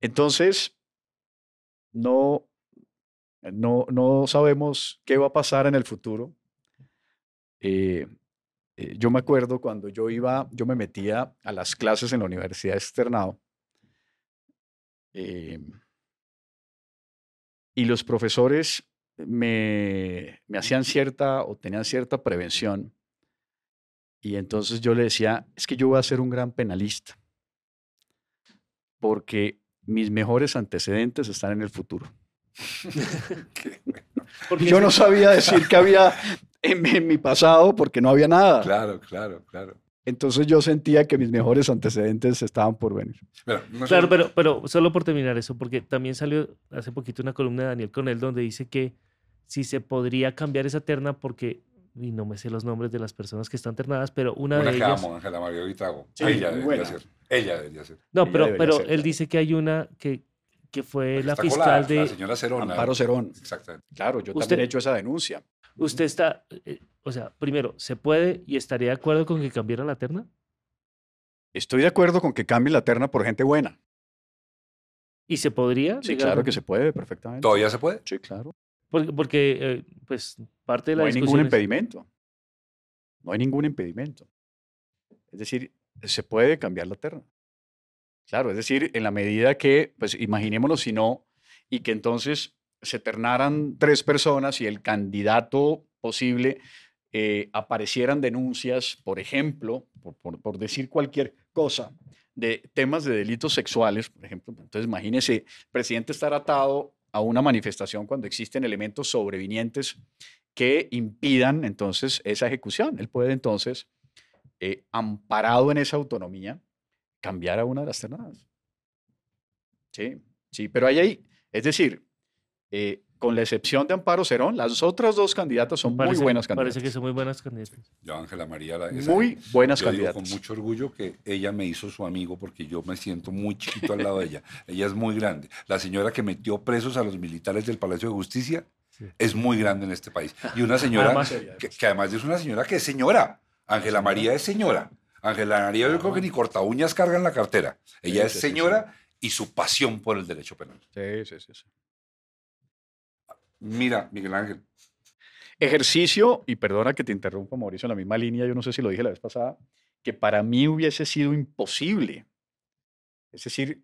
Entonces no no no sabemos qué va a pasar en el futuro. Eh, eh, yo me acuerdo cuando yo iba, yo me metía a las clases en la Universidad de Externado. eh, y los profesores me, me hacían cierta o tenían cierta prevención. Y entonces yo le decía, es que yo voy a ser un gran penalista, porque mis mejores antecedentes están en el futuro. <laughs> Porque Yo no sabía decir que había en, mi- en mi pasado porque no había nada. Claro, claro, claro. Entonces yo sentía que mis mejores antecedentes estaban por venir. No Claro, pero, pero solo por terminar eso, porque también salió hace poquito una columna de Daniel Conel donde dice que si se podría cambiar esa terna porque, y no me sé los nombres de las personas que están ternadas, pero una, Una de que ellas... amo, Ángela María Vitrago. Sí, Ella debería ser. Ella debería ser. No, Ella pero, pero ser, él dice que hay una que, que fue la fiscal de... La señora Cerona. Amparo Cerón. Exactamente. Claro, yo Usted- también he hecho esa denuncia. Usted está, eh, o sea, primero, ¿se puede y estaría de acuerdo con que cambiaran la terna? Estoy de acuerdo con que cambie la terna por gente buena. ¿Y se podría? Sí, digamos? claro que se puede perfectamente. ¿Todavía se puede? Sí, claro. Porque, porque, eh, pues, parte de la No hay ningún es- impedimento. No hay ningún impedimento. Es decir, se puede cambiar la terna. Claro, es decir, en la medida que, pues imaginémonos si no, y que entonces se ternaran tres personas y el candidato posible eh, aparecieran denuncias, por ejemplo, por, por- por decir cualquier cosa, de temas de delitos sexuales, por ejemplo. Entonces, imagínese, el presidente estar atado a una manifestación cuando existen elementos sobrevinientes que impidan entonces esa ejecución. Él puede entonces, eh, amparado en esa autonomía, cambiar a una de las ternadas. Sí, sí, pero hay ahí, es decir, eh, con la excepción de Amparo Cerón, las otras dos candidatas son Parece- muy buenas candidatas. Parece que son muy buenas candidatas. Yo, Ángela María, la- esa- Muy buenas yo digo candidatas. con mucho orgullo que ella me hizo su amigo porque yo me siento muy chiquito al lado de ella. <laughs> Ella es muy grande. La señora que metió presos a los militares del Palacio de Justicia Sí. es muy grande en este país. Y una <laughs> señora Además- que, que además es una señora que es señora. Ángela María es señora. Ángela María yo creo que ni corta uñas carga en la cartera. Ella Sí, es sí, sí, señora y su pasión por el derecho penal. Sí, sí, sí, sí. Mira, Miguel Ángel, Ejercicio, y perdona que te interrumpa, Mauricio, en la misma línea, yo no sé si lo dije la vez pasada, que para mí hubiese sido imposible. Es decir,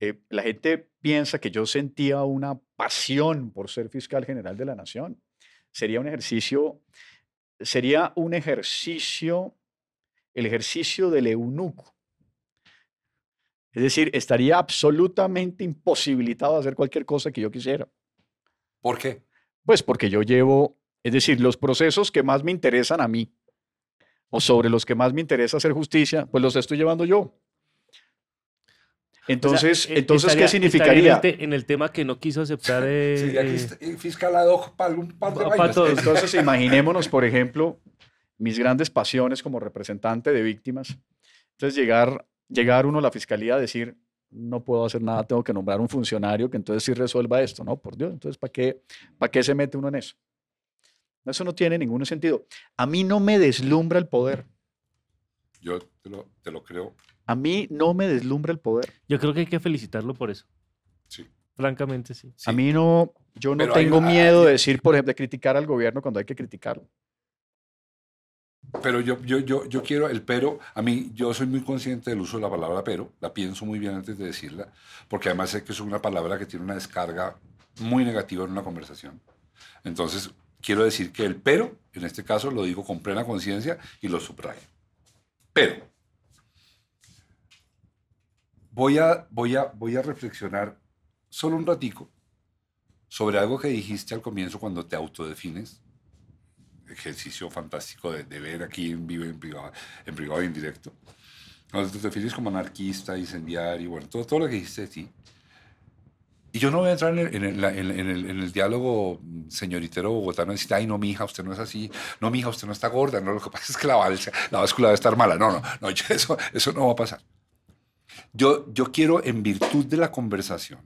eh, la gente piensa que yo sentía una pasión por ser fiscal general de la nación. Sería un ejercicio, sería un ejercicio, el ejercicio del eunuco. Es decir, estaría absolutamente imposibilitado hacer cualquier cosa que yo quisiera. ¿Por qué? Pues porque yo llevo, es decir, los procesos que más me interesan a mí o sobre los que más me interesa hacer justicia, pues los estoy llevando yo. Entonces, O sea, eh, entonces estaría- ¿qué significaría? En el, te- en el tema que no quiso aceptar. eh, <laughs> Sí, aquí eh, está, fiscal ad hoc para un par de Pa- vainas. pato- Entonces, <laughs> imaginémonos, por ejemplo, mis grandes pasiones como representante de víctimas. Entonces, llegar, llegar uno a la fiscalía a decir, no puedo hacer nada, tengo que nombrar un funcionario que entonces sí resuelva esto. No, por Dios, entonces, ¿para qué, ¿para qué se mete uno en eso? Eso no tiene ningún sentido. A mí no me deslumbra el poder. Yo te lo, te lo creo. A mí no me deslumbra el poder. Yo creo que hay que felicitarlo por eso. Sí. Francamente, sí. A mí no, yo no Pero tengo una- miedo de decir, por ejemplo, de criticar al gobierno cuando hay que criticarlo. Pero yo, yo, yo, yo quiero el pero, a mí yo soy muy consciente del uso de la palabra pero, la pienso muy bien antes de decirla, porque además sé que es una palabra que tiene una descarga muy negativa en una conversación. Entonces, quiero decir que el pero, en este caso lo digo con plena conciencia y lo subrayo. Pero, voy a, voy, a, voy a reflexionar solo un ratico sobre algo que dijiste al comienzo cuando te autodefines ejercicio fantástico de, de ver aquí en vivo, en privado, en privado e indirecto. Cuando te defines como anarquista, incendiario, bueno, todo, todo lo que dijiste de ti. Y yo no voy a entrar en el, en el- en el- en el- en diálogo señoritero bogotano, decir, ay, no, mija, usted no es así, no, mija, usted no está gorda, no, lo que pasa es que la, balsa- la báscula debe estar mala. No, no, no, <laughs> eso, eso no va a pasar. Yo, yo quiero, en virtud de la conversación,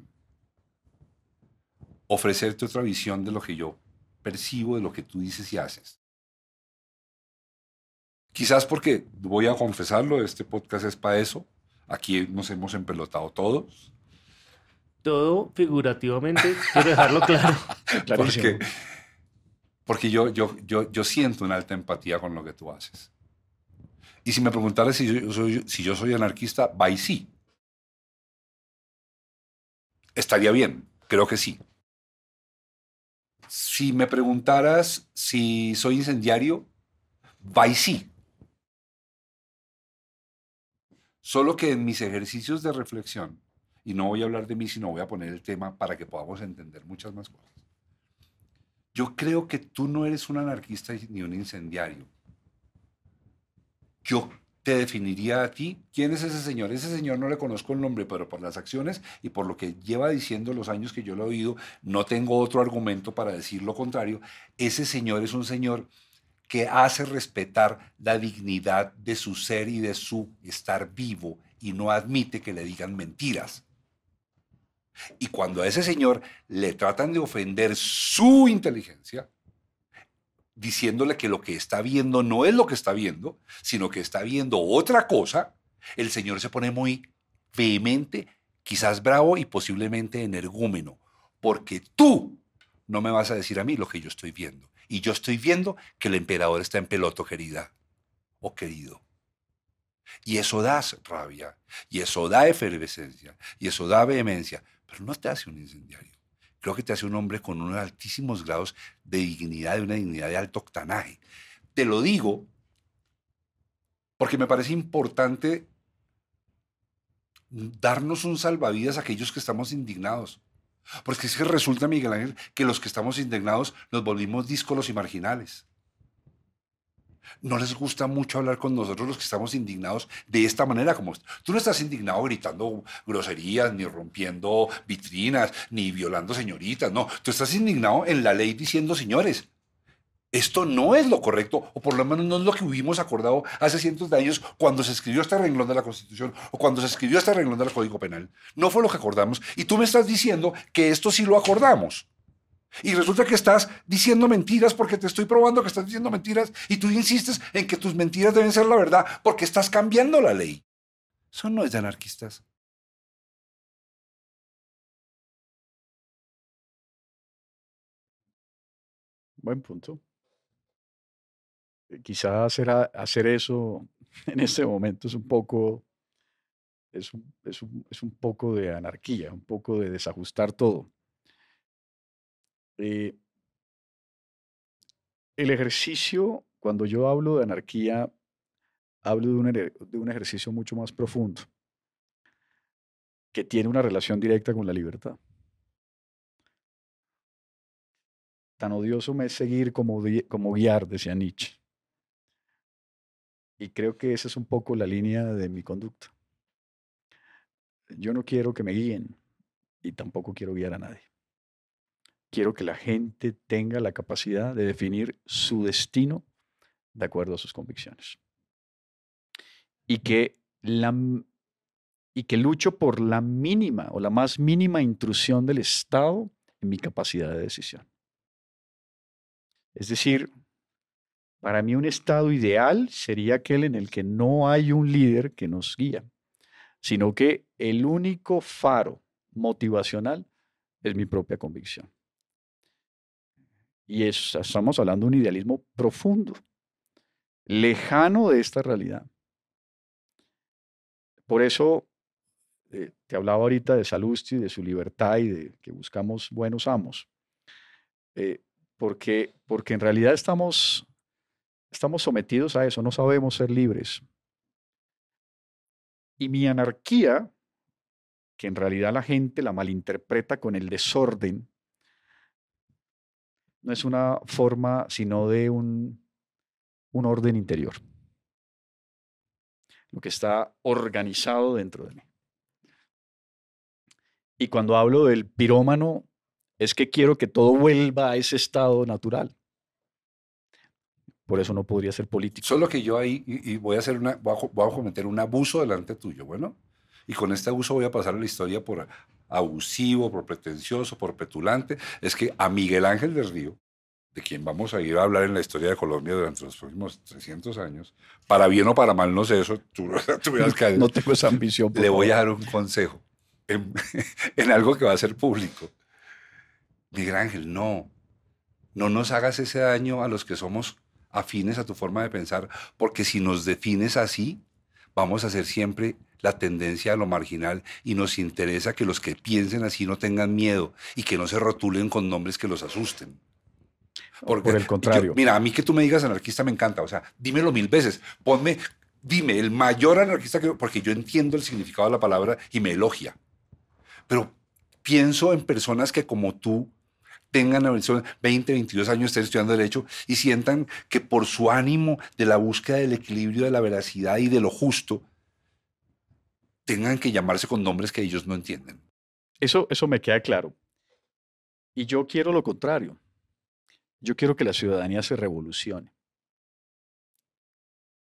ofrecerte otra visión de lo que yo percibo de lo que tú dices y haces. Quizás porque, voy a confesarlo, este podcast es para eso. Aquí nos hemos empelotado todos. Todo figurativamente, quiero dejarlo claro. <laughs> Clarísimo. Porque, porque yo, yo, yo, yo siento una alta empatía con lo que tú haces. Y si me preguntaras si yo soy, si yo soy anarquista, va y sí. Estaría bien, creo que sí. Si me preguntaras si soy incendiario, va y sí. Solo que en mis ejercicios de reflexión, y no voy a hablar de mí, sino voy a poner el tema para que podamos entender muchas más cosas. Yo creo que tú no eres un anarquista ni un incendiario. Yo te definiría a ti quién es ese señor. Ese señor no le conozco el nombre, pero por las acciones y por lo que lleva diciendo los años que yo lo he oído, no tengo otro argumento para decir lo contrario. Ese señor es un señor que hace respetar la dignidad de su ser y de su estar vivo y no admite que le digan mentiras. Y cuando a ese señor le tratan de ofender su inteligencia, diciéndole que lo que está viendo no es lo que está viendo, sino que está viendo otra cosa, el señor se pone muy vehemente, quizás bravo y posiblemente energúmeno, porque tú no me vas a decir a mí lo que yo estoy viendo. Y yo estoy viendo que el emperador está en peloto, querida o querido. Y eso da rabia, y eso da efervescencia, y eso da vehemencia, pero no te hace un incendiario. Creo que te hace un hombre con unos altísimos grados de dignidad, de una dignidad de alto octanaje. Te lo digo porque me parece importante darnos un salvavidas a aquellos que estamos indignados. Porque es que resulta, Miguel Ángel, que los que estamos indignados nos volvimos díscolos y marginales. No les gusta mucho hablar con nosotros los que estamos indignados de esta manera. Como tú no estás indignado gritando groserías, ni rompiendo vitrinas, ni violando señoritas. No, tú estás indignado en la ley diciendo, señores, esto no es lo correcto, o por lo menos no es lo que hubimos acordado hace cientos de años cuando se escribió este renglón de la Constitución o cuando se escribió este renglón del Código Penal. No fue lo que acordamos. Y tú me estás diciendo que esto sí lo acordamos. Y resulta que estás diciendo mentiras porque te estoy probando que estás diciendo mentiras y tú insistes en que tus mentiras deben ser la verdad porque estás cambiando la ley. Eso no es de anarquistas. Buen punto. Eh, quizá hacer, hacer eso <laughs> en este momento es un poco, es un, es un- es un poco de anarquía, un poco de desajustar todo. Eh, el ejercicio, cuando yo hablo de anarquía, hablo de un, ejercicio mucho más profundo, que tiene una relación directa con la libertad. Tan odioso me es seguir como, como guiar, decía Nietzsche. Y creo que esa es un poco la línea de mi conducta. Yo no quiero que me guíen y tampoco quiero guiar a nadie. Quiero que la gente tenga la capacidad de definir su destino de acuerdo a sus convicciones. Y que, la, y que lucho por la mínima o la más mínima intrusión del Estado en mi capacidad de decisión. Es decir, para mí un estado ideal sería aquel en el que no hay un líder que nos guía, sino que el único faro motivacional es mi propia convicción. Y es- estamos hablando de un idealismo profundo, lejano de esta realidad. Por eso eh, te hablaba ahorita de Salusti, de su libertad y de que buscamos buenos amos. Eh, porque, porque en realidad estamos, estamos sometidos a eso, no sabemos ser libres. Y mi anarquía, que en realidad la gente la malinterpreta con el desorden, no es una forma sino de un, un orden interior, lo que está organizado dentro de mí. Y cuando hablo del pirómano, es que quiero que todo vuelva a ese estado natural. Por eso no podría ser político. Solo que yo ahí, y, voy a hacer una, voy a, voy a cometer un abuso delante tuyo, bueno. Y con este abuso voy a pasar a la historia por abusivo, por pretencioso, por petulante. Es que a Miguel Ángel del Río, de quien vamos a ir a hablar en la historia de Colombia durante los próximos 300 años, para bien o para mal, no sé eso, tú, <laughs> tú que No tengo esa ambición. le voy a dar un consejo en, <laughs> en algo que va a ser público. Miguel Ángel, no, no nos hagas ese daño a los que somos afines a tu forma de pensar, porque si nos defines así, vamos a ser siempre la tendencia a lo marginal y nos interesa que los que piensen así no tengan miedo y que no se rotulen con nombres que los asusten. Por el yo- contrario. mira, a mí que tú me digas anarquista me encanta, o sea, dímelo mil veces, ponme, dime el mayor anarquista que, porque yo entiendo el significado de la palabra y me elogia, pero pienso en personas que como tú tengan a veces 20, 22 años, estén estudiando Derecho y sientan que por su ánimo de la búsqueda del equilibrio, de la veracidad y de lo justo, tengan que llamarse con nombres que ellos no entienden. Eso, eso me queda claro. Y yo quiero lo contrario. Yo quiero que la ciudadanía se revolucione.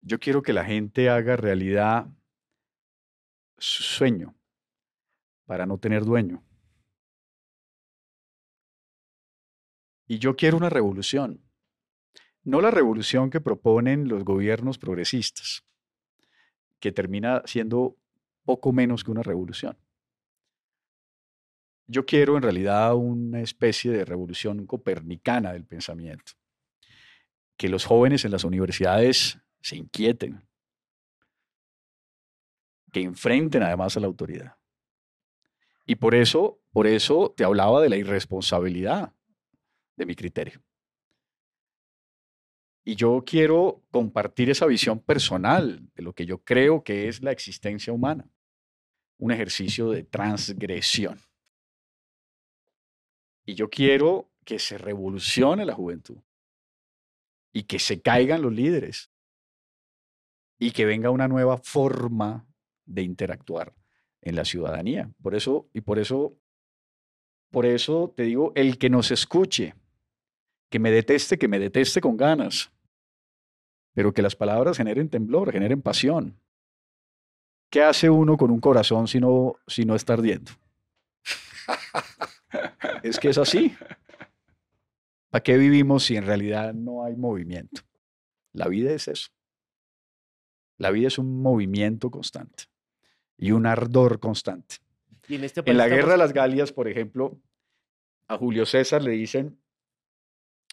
Yo quiero que la gente haga realidad su sueño para no tener dueño. Y yo quiero una revolución. No la revolución que proponen los gobiernos progresistas, que termina siendo poco menos que una revolución. Yo quiero en realidad una especie de revolución copernicana del pensamiento. Que los jóvenes en las universidades se inquieten. Que enfrenten además a la autoridad. Y por eso, por eso te hablaba de la irresponsabilidad de mi criterio. Y yo quiero compartir esa visión personal de lo que yo creo que es la existencia humana. Un ejercicio de transgresión. Y yo quiero que se revolucione la juventud y que se caigan los líderes y que venga una nueva forma de interactuar en la ciudadanía. Por eso, y por eso, por eso te digo, el que nos escuche, que me deteste, que me deteste con ganas, pero que las palabras generen temblor, generen pasión. ¿Qué hace uno con un corazón si no, si no está ardiendo? <laughs> es que es así. ¿Para qué vivimos si en realidad no hay movimiento? La vida es eso. La vida es un movimiento constante y un ardor constante. Y en, este En la estamos- guerra de las Galias, por ejemplo, a Julio César le dicen,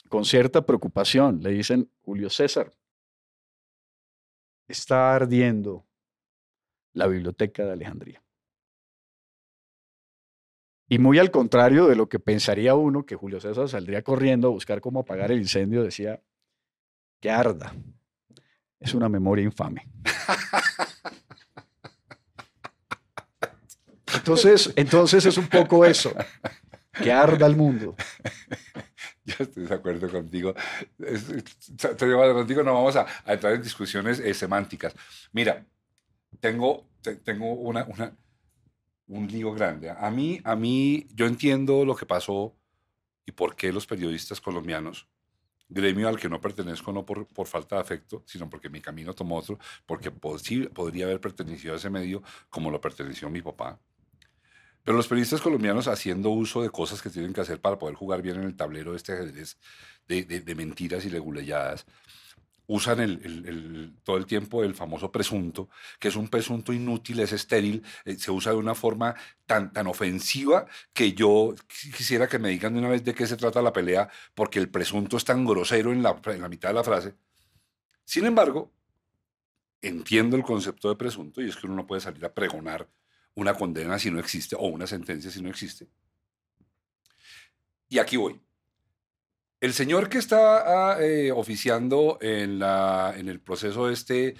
con cierta preocupación, le dicen, Julio César, está ardiendo la biblioteca de Alejandría. Y muy al contrario de lo que pensaría uno, que Julio César saldría corriendo a buscar cómo apagar el incendio, decía, que arda. Es una memoria infame. Entonces, entonces es un poco eso, que arda el mundo. <laughs> Yo estoy de acuerdo contigo. Es- Estoy de acuerdo contigo, no vamos a, a entrar en discusiones eh, semánticas. Mira, tengo, te- tengo una, una- un lío grande. A mí, a mí, yo entiendo lo que pasó y por qué los periodistas colombianos, gremio al que no pertenezco no por, por falta de afecto, sino porque mi camino tomó otro, porque posi- podría haber pertenecido a ese medio como lo perteneció mi papá. Pero los periodistas colombianos haciendo uso de cosas que tienen que hacer para poder jugar bien en el tablero de este ajedrez de, de- de mentiras y leguleyadas, usan el- todo el tiempo el famoso presunto, que es un presunto inútil, es estéril, eh, se usa de una forma tan, tan ofensiva que yo qui- quisiera que me digan de una vez de qué se trata la pelea, porque el presunto es tan grosero en la, en la mitad de la frase. Sin embargo, entiendo el concepto de presunto y es que uno no puede salir a pregonar una condena si no existe o una sentencia si no existe. Y aquí voy. El señor que está ah, eh, oficiando en, el proceso este,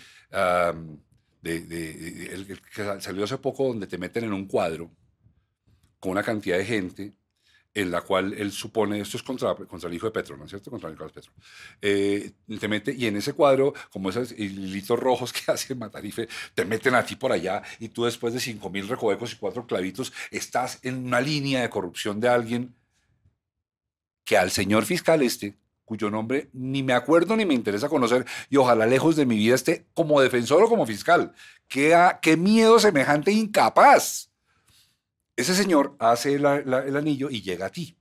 que sal- salió hace poco, donde te meten en un cuadro con una cantidad de gente en la cual él supone, esto es contra, el hijo de Petro, ¿no es cierto? Contra Nicolás Petro. Eh, te mete, y en ese cuadro, como esos hilitos rojos que <laughs> hace Matarife, te meten a ti por allá y tú después de cinco mil recovecos y cuatro clavitos estás en una línea de corrupción de alguien que al señor fiscal este, cuyo nombre ni me acuerdo ni me interesa conocer y ojalá lejos de mi vida esté como defensor o como fiscal. ¿Qué, qué miedo semejante e incapaz? Ese señor hace el anillo y llega a ti.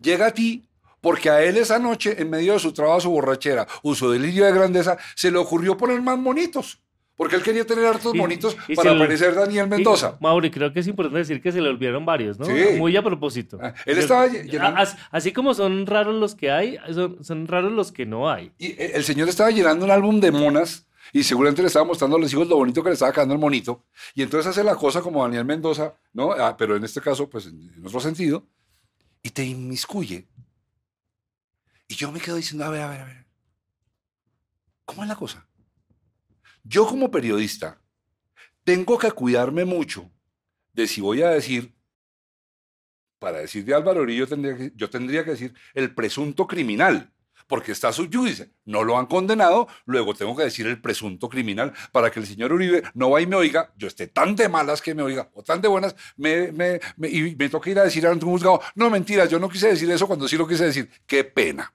Llega a ti porque a él esa noche, en medio de su trabajo, su borrachera o su delirio de grandeza, se le ocurrió poner más monitos. Porque él quería tener hartos Y- monitos y para parecer Daniel Mendoza. Sí, Mauri, creo que es importante decir que se le olvidaron varios, ¿no? Sí. Muy a propósito. Ah, él estaba lle- llenando- as- así como son raros los que hay, son, son raros los que no hay. Y eh, el señor estaba llenando un álbum de monas y seguramente le estaba mostrando a los hijos lo bonito que le estaba quedando el monito. Y entonces hace la cosa como Daniel Mendoza, ¿no? Ah, pero en este caso, pues en, en otro sentido, y te inmiscuye. Y yo me quedo diciendo, a ver, a ver, a ver. ¿Cómo es la cosa? Yo como periodista tengo que cuidarme mucho de si voy a decir, para decir de Álvaro Uribe, yo tendría que, yo tendría que decir el presunto criminal porque está su judice. No lo han condenado, luego tengo que decir el presunto criminal para que el señor Uribe no vaya y me oiga, yo esté tan de malas que me oiga, o tan de buenas, y me toca ir a decir ante un juzgado, no, mentira, yo no quise decir eso cuando sí lo quise decir. Qué pena.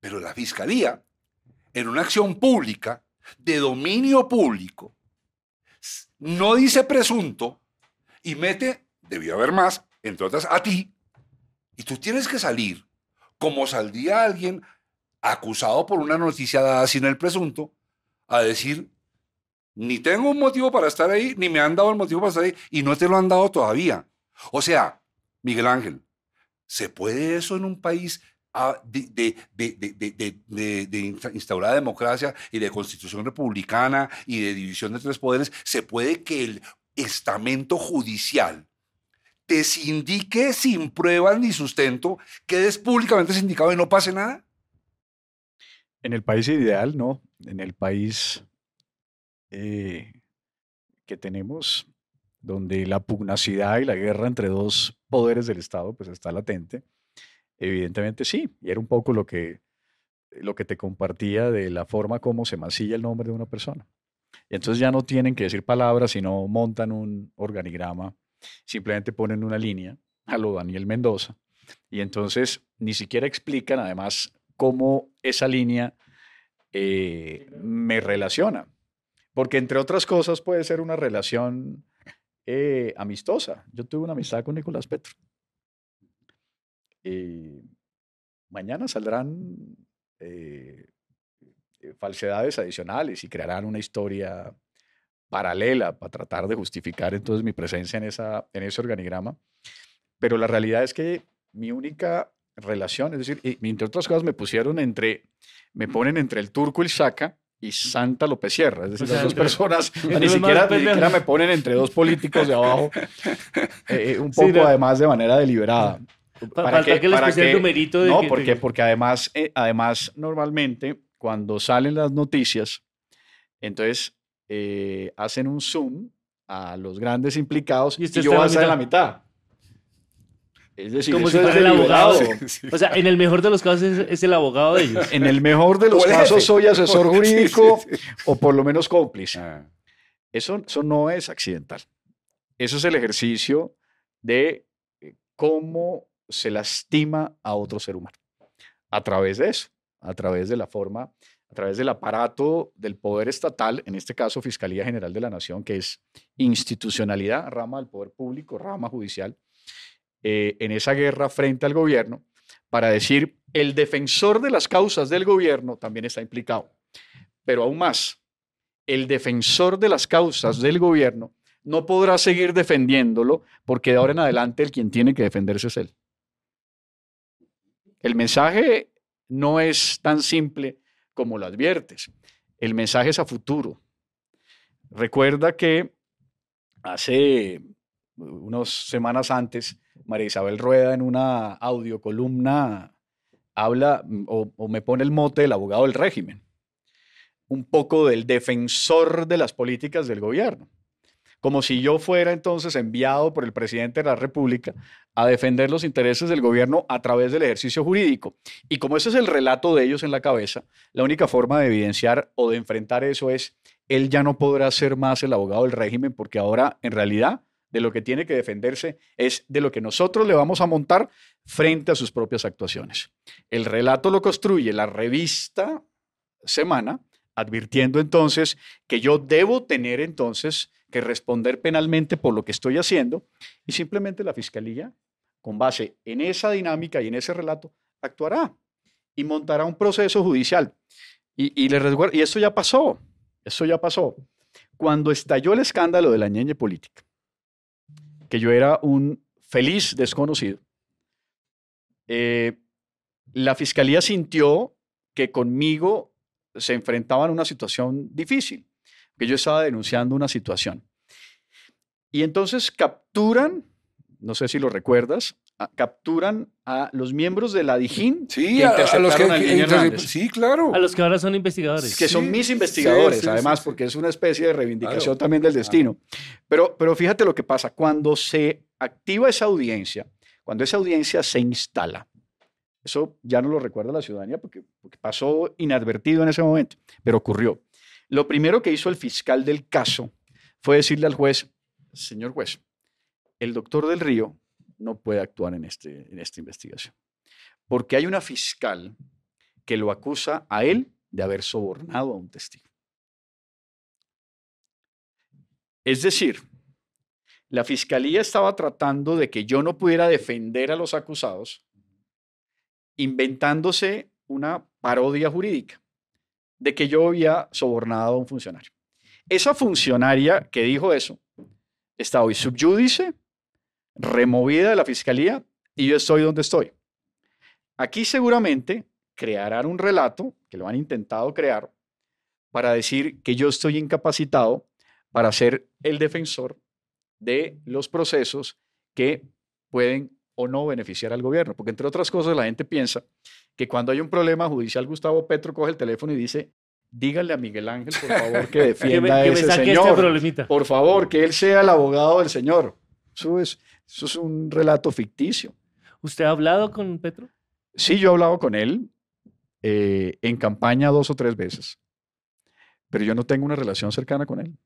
Pero la fiscalía, en una acción pública, de dominio público, no dice presunto y mete, debió haber más, entre otras, a ti, y tú tienes que salir como saldría alguien acusado por una noticia dada sin el presunto, a decir, ni tengo un motivo para estar ahí, ni me han dado el motivo para estar ahí, y no te lo han dado todavía. O sea, Miguel Ángel, ¿se puede eso en un país de, de- de- de- de- de- de- de insta- instaurada democracia y de constitución republicana y de división de tres poderes? ¿Se puede que el estamento judicial te sindique sin pruebas ni sustento, quedes públicamente sindicado y no pase nada? En el país ideal, no. En el país eh, que tenemos, donde la pugnacidad y la guerra entre dos poderes del Estado pues está latente, evidentemente sí, y era un poco lo que, lo que te compartía de la forma como se masilla el nombre de una persona. Y entonces ya no tienen que decir palabras, sino montan un organigrama, simplemente ponen una línea a lo Daniel Mendoza, y entonces ni siquiera explican además cómo esa línea eh, me relaciona. Porque entre otras cosas puede ser una relación eh, amistosa. Yo tuve una amistad con Nicolás Petro. Y mañana saldrán eh, falsedades adicionales y crearán una historia paralela para tratar de justificar entonces mi presencia en, esa, en ese organigrama. Pero la realidad es que mi única relación, es decir, entre otras cosas me pusieron entre, me ponen entre el turco y el saca y Santa López Sierra. Es decir, las dos personas <laughs> ni siquiera, me ponen entre dos políticos de abajo, <laughs> eh, eh, un poco además de manera deliberada. Para que, les para que, numerito de No, porque, porque además, eh, además normalmente cuando salen las noticias, entonces hacen un zoom a los grandes implicados y, yo voy a estar en la mitad. Es decir, como si fuera el abogado. O sea, en el mejor de los casos es, el abogado de ellos. En el mejor de los casos soy asesor jurídico o por lo menos cómplice. Ah. Eso, eso no es accidental. Eso es el ejercicio de eh, cómo se lastima a otro ser humano. A través de eso, a través de la forma, a través del aparato del poder estatal, en este caso Fiscalía General de la Nación, que es institucionalidad, rama del poder público, rama judicial, eh, en esa guerra frente al gobierno para decir el defensor de las causas del gobierno también está implicado. Pero aún más, el defensor de las causas del gobierno no podrá seguir defendiéndolo porque de ahora en adelante el quien tiene que defenderse es él. El mensaje no es tan simple como lo adviertes. El mensaje es a futuro. Recuerda que hace unas semanas antes María Isabel Rueda en una audiocolumna habla o, me pone el mote del abogado del régimen, un poco del defensor de las políticas del gobierno, como si yo fuera entonces enviado por el presidente de la República a defender los intereses del gobierno a través del ejercicio jurídico. Y como ese es el relato de ellos en la cabeza, la única forma de evidenciar o de enfrentar eso es, él ya no podrá ser más el abogado del régimen porque ahora en realidad de lo que tiene que defenderse es de lo que nosotros le vamos a montar frente a sus propias actuaciones. El relato lo construye la revista Semana, advirtiendo entonces que yo debo tener entonces que responder penalmente por lo que estoy haciendo y simplemente la Fiscalía, con base en esa dinámica y en ese relato, actuará y montará un proceso judicial. Y, y, le y eso ya pasó, eso ya pasó. Cuando estalló el escándalo de la ñeñe política, que yo era un feliz desconocido, eh, la fiscalía sintió que conmigo se enfrentaban a una situación difícil, que yo estaba denunciando una situación. Y entonces capturan, no sé si lo recuerdas, capturan a los miembros de la DIJÍN sí, a, los que, sí, claro. A los que ahora son investigadores. Que son mis investigadores, además, porque es una especie de reivindicación también del destino. Pero, pero fíjate lo que pasa, cuando se activa esa audiencia, cuando esa audiencia se instala, eso ya no lo recuerda la ciudadanía porque, porque pasó inadvertido en ese momento, pero ocurrió. Lo primero que hizo el fiscal del caso fue decirle al juez, señor juez, el doctor del Río no puede actuar en, este, en esta investigación. Porque hay una fiscal que lo acusa a él de haber sobornado a un testigo. Es decir, la fiscalía estaba tratando de que yo no pudiera defender a los acusados, inventándose una parodia jurídica de que yo había sobornado a un funcionario. Esa funcionaria que dijo eso está hoy subyúdice removida de la fiscalía y yo estoy donde estoy. Aquí seguramente crearán un relato, que lo han intentado crear, para decir que yo estoy incapacitado para ser el defensor de los procesos que pueden o no beneficiar al gobierno. Porque entre otras cosas la gente piensa que cuando hay un problema judicial, Gustavo Petro coge el teléfono y dice, dígale a Miguel Ángel, por favor, que <laughs> Que me, defienda a ese este señor. Por favor, que él sea el abogado del señor. Eso es, eso es un relato ficticio. ¿Usted ha hablado con Petro? Sí, yo he hablado con él eh, en campaña dos o tres veces, pero yo no tengo una relación cercana con él.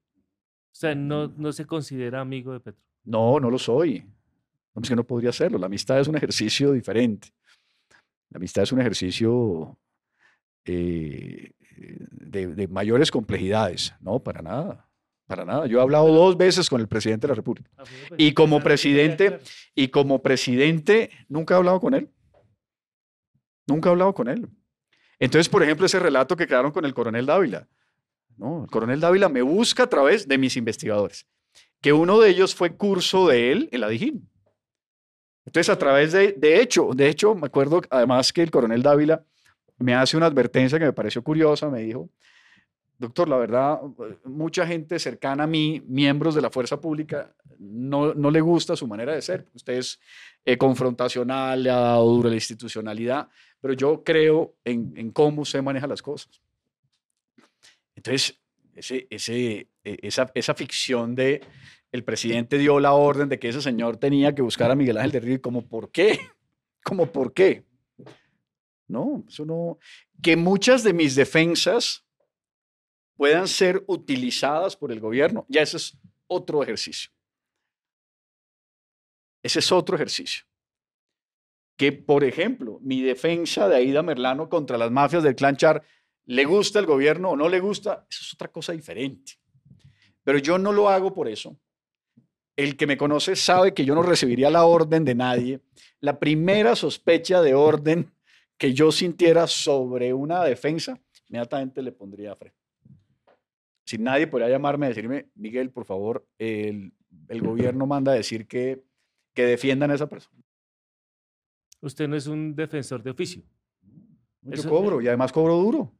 O sea, no, no se considera amigo de Petro. No, no lo soy. No, es que no podría hacerlo. La amistad es un ejercicio diferente. La amistad es un ejercicio eh, de, de mayores complejidades. No, para nada. Para nada. Yo he hablado dos veces con el presidente de la República. A mí me Y como presidente-. Y como presidente, nunca he hablado con él. Nunca he hablado con él. Entonces, por ejemplo, ese relato que crearon con el coronel Dávila. No, el coronel Dávila me busca a través de mis investigadores, que uno de ellos fue curso de él en la Dijín. Entonces, a través de, de hecho, de hecho, me acuerdo además que el coronel Dávila me hace una advertencia que me pareció curiosa, me dijo, doctor, la verdad, mucha gente cercana a mí, miembros de la fuerza pública, no, no le gusta su manera de ser. Usted es eh, confrontacional, le ha dado duro la institucionalidad, pero yo creo en, en cómo usted maneja las cosas. Entonces, ese, ese, eh, esa, esa ficción de el presidente dio la orden de que ese señor tenía que buscar a Miguel Ángel de Río, como por qué, como por qué. No, eso no. Que muchas de mis defensas puedan ser utilizadas por el gobierno, ya ese es otro ejercicio. Ese es otro ejercicio. Que, por ejemplo, mi defensa de Aida Merlano contra las mafias del clan Char, ¿le gusta el gobierno o no le gusta? Eso es otra cosa diferente. Pero yo no lo hago por eso. El que me conoce sabe que yo no recibiría la orden de nadie. La primera sospecha de orden que yo sintiera sobre una defensa, inmediatamente le pondría a freno. Si nadie podría llamarme y decirme, Miguel, por favor, el, el gobierno manda a decir que, que defiendan a esa persona. Usted no es un defensor de oficio. Yo Eso- cobro y además cobro duro.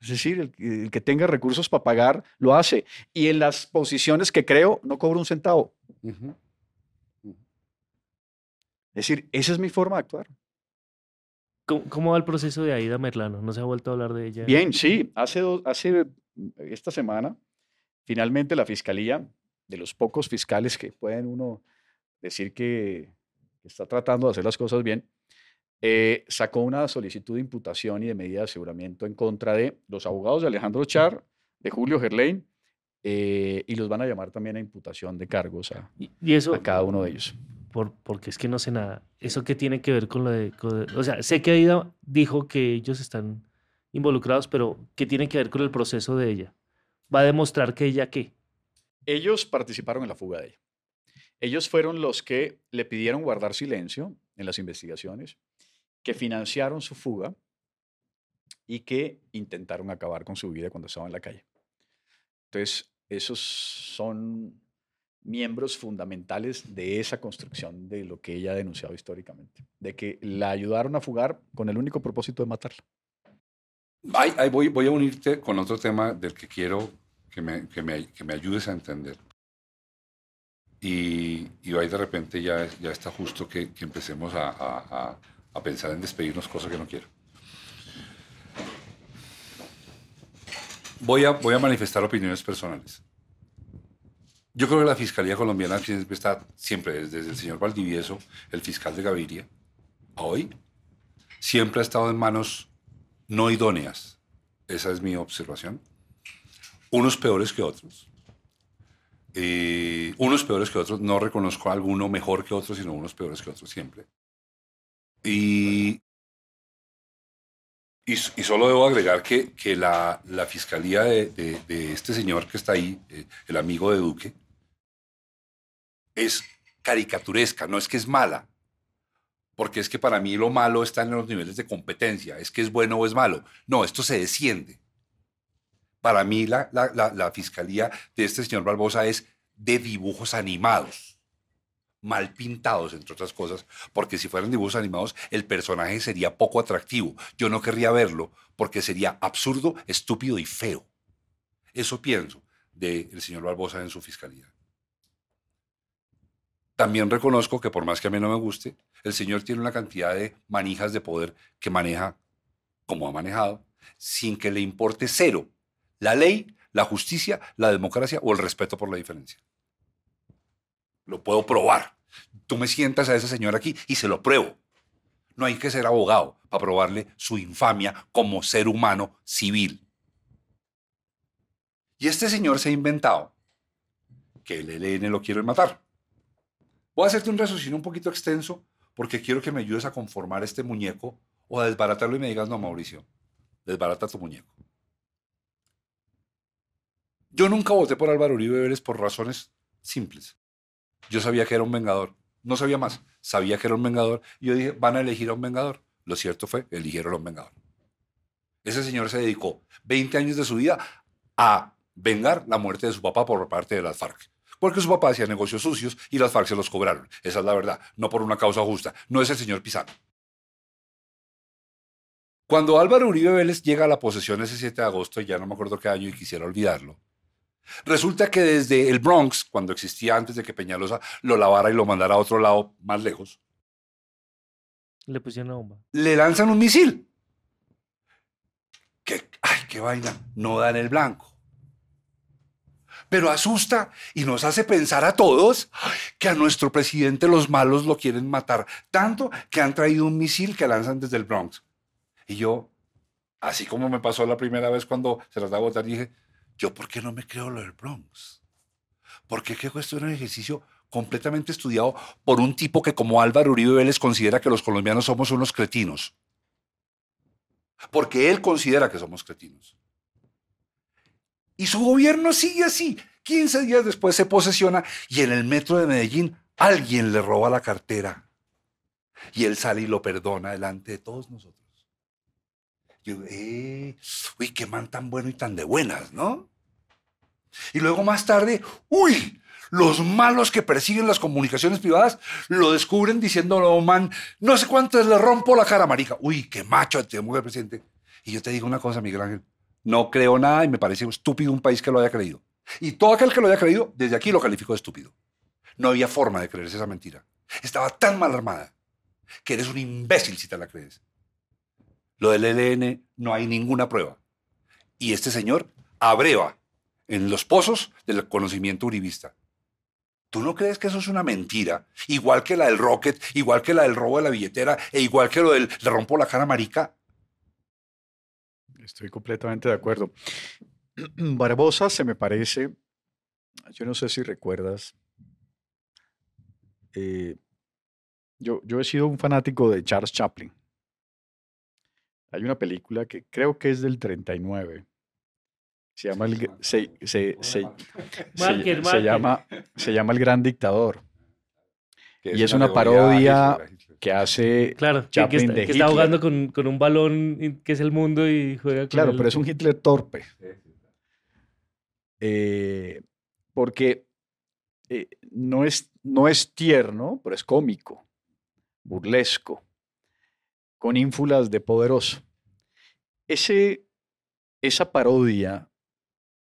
Es decir, el, que- el que tenga recursos para pagar lo hace. Y en las posiciones que creo, no cobro un centavo. Es decir, esa es mi forma de actuar. ¿Cómo, cómo va el proceso de Aida Merlano? ¿No se ha vuelto a hablar de ella? Bien, sí, hace, dos- hace esta semana, finalmente la fiscalía, de los pocos fiscales que pueden uno decir que está tratando de hacer las cosas bien, eh, sacó una solicitud de imputación y de medida de aseguramiento en contra de los abogados de Alejandro Char, de Julio Gerlain, eh, y los van a llamar también a imputación de cargos a, Y, y eso, a cada uno de ellos. por, porque es que no sé nada. ¿Eso qué tiene que ver con lo de... con- o sea, sé que Aida dijo que ellos están involucrados, pero ¿qué tiene que ver con el proceso de ella? ¿Va a demostrar que ella qué? Ellos participaron en la fuga de ella. Ellos fueron los que le pidieron guardar silencio en las investigaciones, que financiaron su fuga y que intentaron acabar con su vida cuando estaba en la calle. Entonces, esos son miembros fundamentales de esa construcción de lo que ella ha denunciado históricamente, de que la ayudaron a fugar con el único propósito de matarla. Ay, voy, a unirte con otro tema del que quiero que me, que me, que me ayudes a entender. Y, y ahí de repente ya, ya está justo que, empecemos a- a pensar en despedirnos, cosa que no quiero. Voy a, voy a manifestar opiniones personales. Yo creo que la Fiscalía Colombiana siempre está, siempre desde el señor Valdivieso, el fiscal de Gaviria, a hoy, siempre ha estado en manos no idóneas. Esa es mi observación. Unos peores que otros. Eh, unos peores que otros. No reconozco a alguno mejor que otro, sino unos peores que otros siempre. Y, y, solo debo agregar que, que la, la fiscalía de, de- de este señor que está ahí, eh, el amigo de Duque, es caricaturesca, no es que es mala, porque es que para mí lo malo está en los niveles de competencia, es que es bueno o es malo. No, esto se desciende. Para mí la, la- la- la fiscalía de este señor Barbosa es de dibujos animados, mal pintados, entre otras cosas, porque si fueran dibujos animados, el personaje sería poco atractivo. Yo no querría verlo porque sería absurdo, estúpido y feo. Eso pienso del señor Barbosa en su fiscalía. También reconozco que por más que a mí no me guste, el señor tiene una cantidad de manijas de poder que maneja como ha manejado, sin que le importe cero la ley, la justicia, la democracia o el respeto por la diferencia. Lo puedo probar. Tú me sientas a ese señor aquí y se lo pruebo. No hay que ser abogado para probarle su infamia como ser humano civil. Y este señor se ha inventado que el ELN lo quiere matar. Voy a hacerte un raciocinio un poquito extenso porque quiero que me ayudes a conformar este muñeco o a desbaratarlo y me digas, no, Mauricio, desbarata tu muñeco. Yo nunca voté por Álvaro Uribe Vélez por razones simples. Yo sabía que era un vengador. No sabía más. Sabía que era un vengador. Y yo dije, van a elegir a un vengador. Lo cierto fue, eligieron a un vengador. Ese señor se dedicó 20 años de su vida a vengar la muerte de su papá por parte de las FARC. Porque su papá hacía negocios sucios y las FARC se los cobraron. Esa es la verdad. No por una causa justa. No es el señor Pizano. Cuando Álvaro Uribe Vélez llega a la posesión ese 7 de agosto, ya no me acuerdo qué año y quisiera olvidarlo, Resulta que desde el Bronx, cuando existía antes de que Peñalosa lo lavara y lo mandara a otro lado más lejos, Le pusieron una bomba. le lanzan un misil. Que, ay, qué vaina, no da en el blanco. Pero asusta y nos hace pensar a todos que a nuestro presidente los malos lo quieren matar, tanto que han traído un misil que lanzan desde el Bronx. Y yo, así como me pasó la primera vez cuando se trataba de votar, dije, yo por qué no me creo lo del Bronx? Porque creo que esto es un ejercicio completamente estudiado por un tipo que como Álvaro Uribe Vélez considera que los colombianos somos unos cretinos. Porque él considera que somos cretinos. Y su gobierno sigue así. 15 días después se posesiona y en el metro de Medellín alguien le roba la cartera. Y él sale y lo perdona delante de todos nosotros. Yo, eh, uy, qué man tan bueno y tan de buenas, ¿no? Y luego más tarde, uy, los malos que persiguen las comunicaciones privadas lo descubren diciendo, no, man, no sé cuántas le rompo la cara, marica. Uy, qué macho te mujer presidente. Y yo te digo una cosa, Miguel Ángel, no creo nada y me parece estúpido un país que lo haya creído. Y todo aquel que lo haya creído, desde aquí lo calificó de estúpido. No había forma de creerse esa mentira. Estaba tan mal armada que eres un imbécil si te la crees. Lo del ELN no hay ninguna prueba. Y este señor abreva en los pozos del conocimiento uribista. ¿Tú no crees que eso es una mentira? Igual que la del Rocket, igual que la del robo de la billetera, e igual que lo del le rompo la cara marica. Estoy completamente de acuerdo. <clears throat> Barbosa se me parece, yo no sé si recuerdas, eh, yo, yo he sido un fanático de Charles Chaplin. Hay una película que creo que es del 39. Se llama El, se, se- se- Marker, se- llama, se llama El Gran Dictador, Y es una parodia que hace... Claro, que- que, Chaplin está, de que está jugando con, con un balón que es el mundo y juega con Claro, el- pero es un Hitler torpe. eh, porque eh, no, es, no es tierno, pero es cómico, burlesco, con ínfulas de poderoso. Ese, esa parodia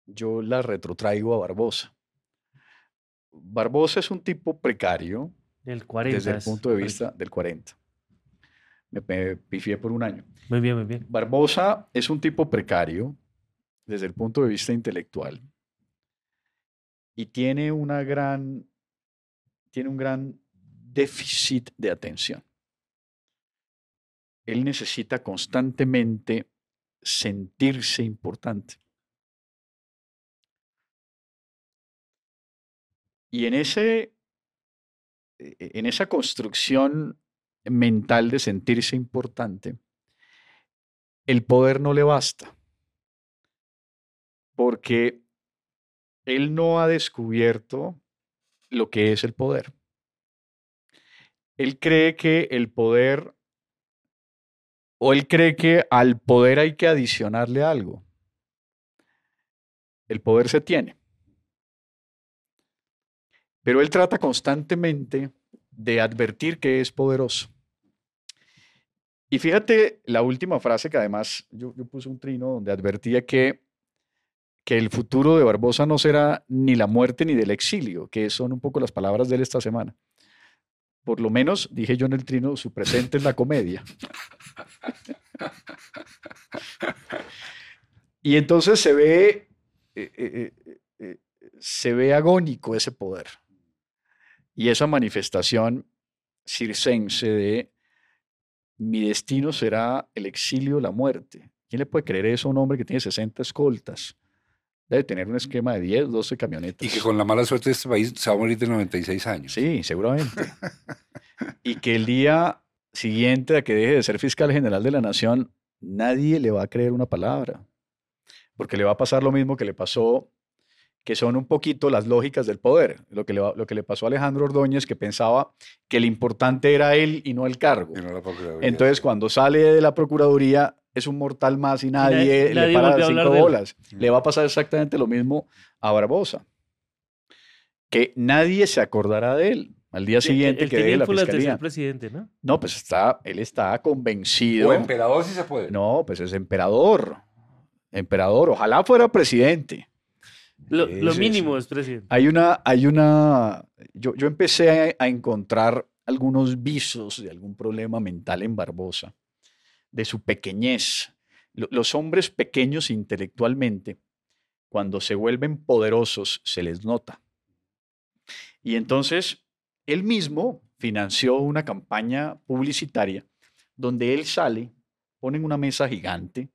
yo la retrotraigo a Barbosa. Barbosa es un tipo precario del 40. desde el punto de vista del 40. Me, me pifié por un año. Muy bien, muy bien. Barbosa es un tipo precario desde el punto de vista intelectual y tiene una gran tiene un gran déficit de atención. Él necesita constantemente sentirse importante. Y en ese e- en esa construcción mental de sentirse importante, el poder no le basta, porque él no ha descubierto lo que es el poder. Él cree que el poder, o él cree que al poder hay que adicionarle algo. El poder se tiene. Pero él trata constantemente de advertir que es poderoso. Y fíjate la última frase que además yo, puse un trino donde advertía que, que el futuro de Barbosa no será ni la muerte ni del exilio, que son un poco las palabras de él esta semana. Por lo menos, dije yo en el trino, su presente es la comedia. Y entonces se ve, eh, eh, eh, se ve agónico ese poder. Y esa manifestación circense de mi destino será el exilio, la muerte. ¿Quién le puede creer eso a un hombre que tiene 60 escoltas? Debe tener un esquema de 10, 12 camionetas. Y que con la mala suerte de este país se va a morir de 96 años. Sí, seguramente. <laughs> y que el día siguiente a que deje de ser fiscal general de la nación, nadie le va a creer una palabra. Porque le va a pasar lo mismo que le pasó, que son un poquito las lógicas del poder. Lo que le, lo que le pasó a Alejandro Ordóñez, que pensaba que el importante era él y no el cargo. Y no la Procuraduría. Entonces, cuando sale de la Procuraduría, es un mortal más y nadie, le para a cinco bolas. Le va a pasar exactamente lo mismo a Barbosa. Que nadie se acordará de él al día siguiente Él que deje la fiscalía. presidente, ¿no? No, pues está, él está convencido. O emperador si se puede. No, pues es emperador. Emperador, ojalá fuera presidente. Lo, mínimo es presidente. Hay una, hay una, yo, yo empecé a, a encontrar algunos visos de algún problema mental en Barbosa, de su pequeñez. Lo- Los hombres pequeños intelectualmente, cuando se vuelven poderosos, se les nota. Y entonces, él mismo financió una campaña publicitaria donde él sale, ponen una mesa gigante,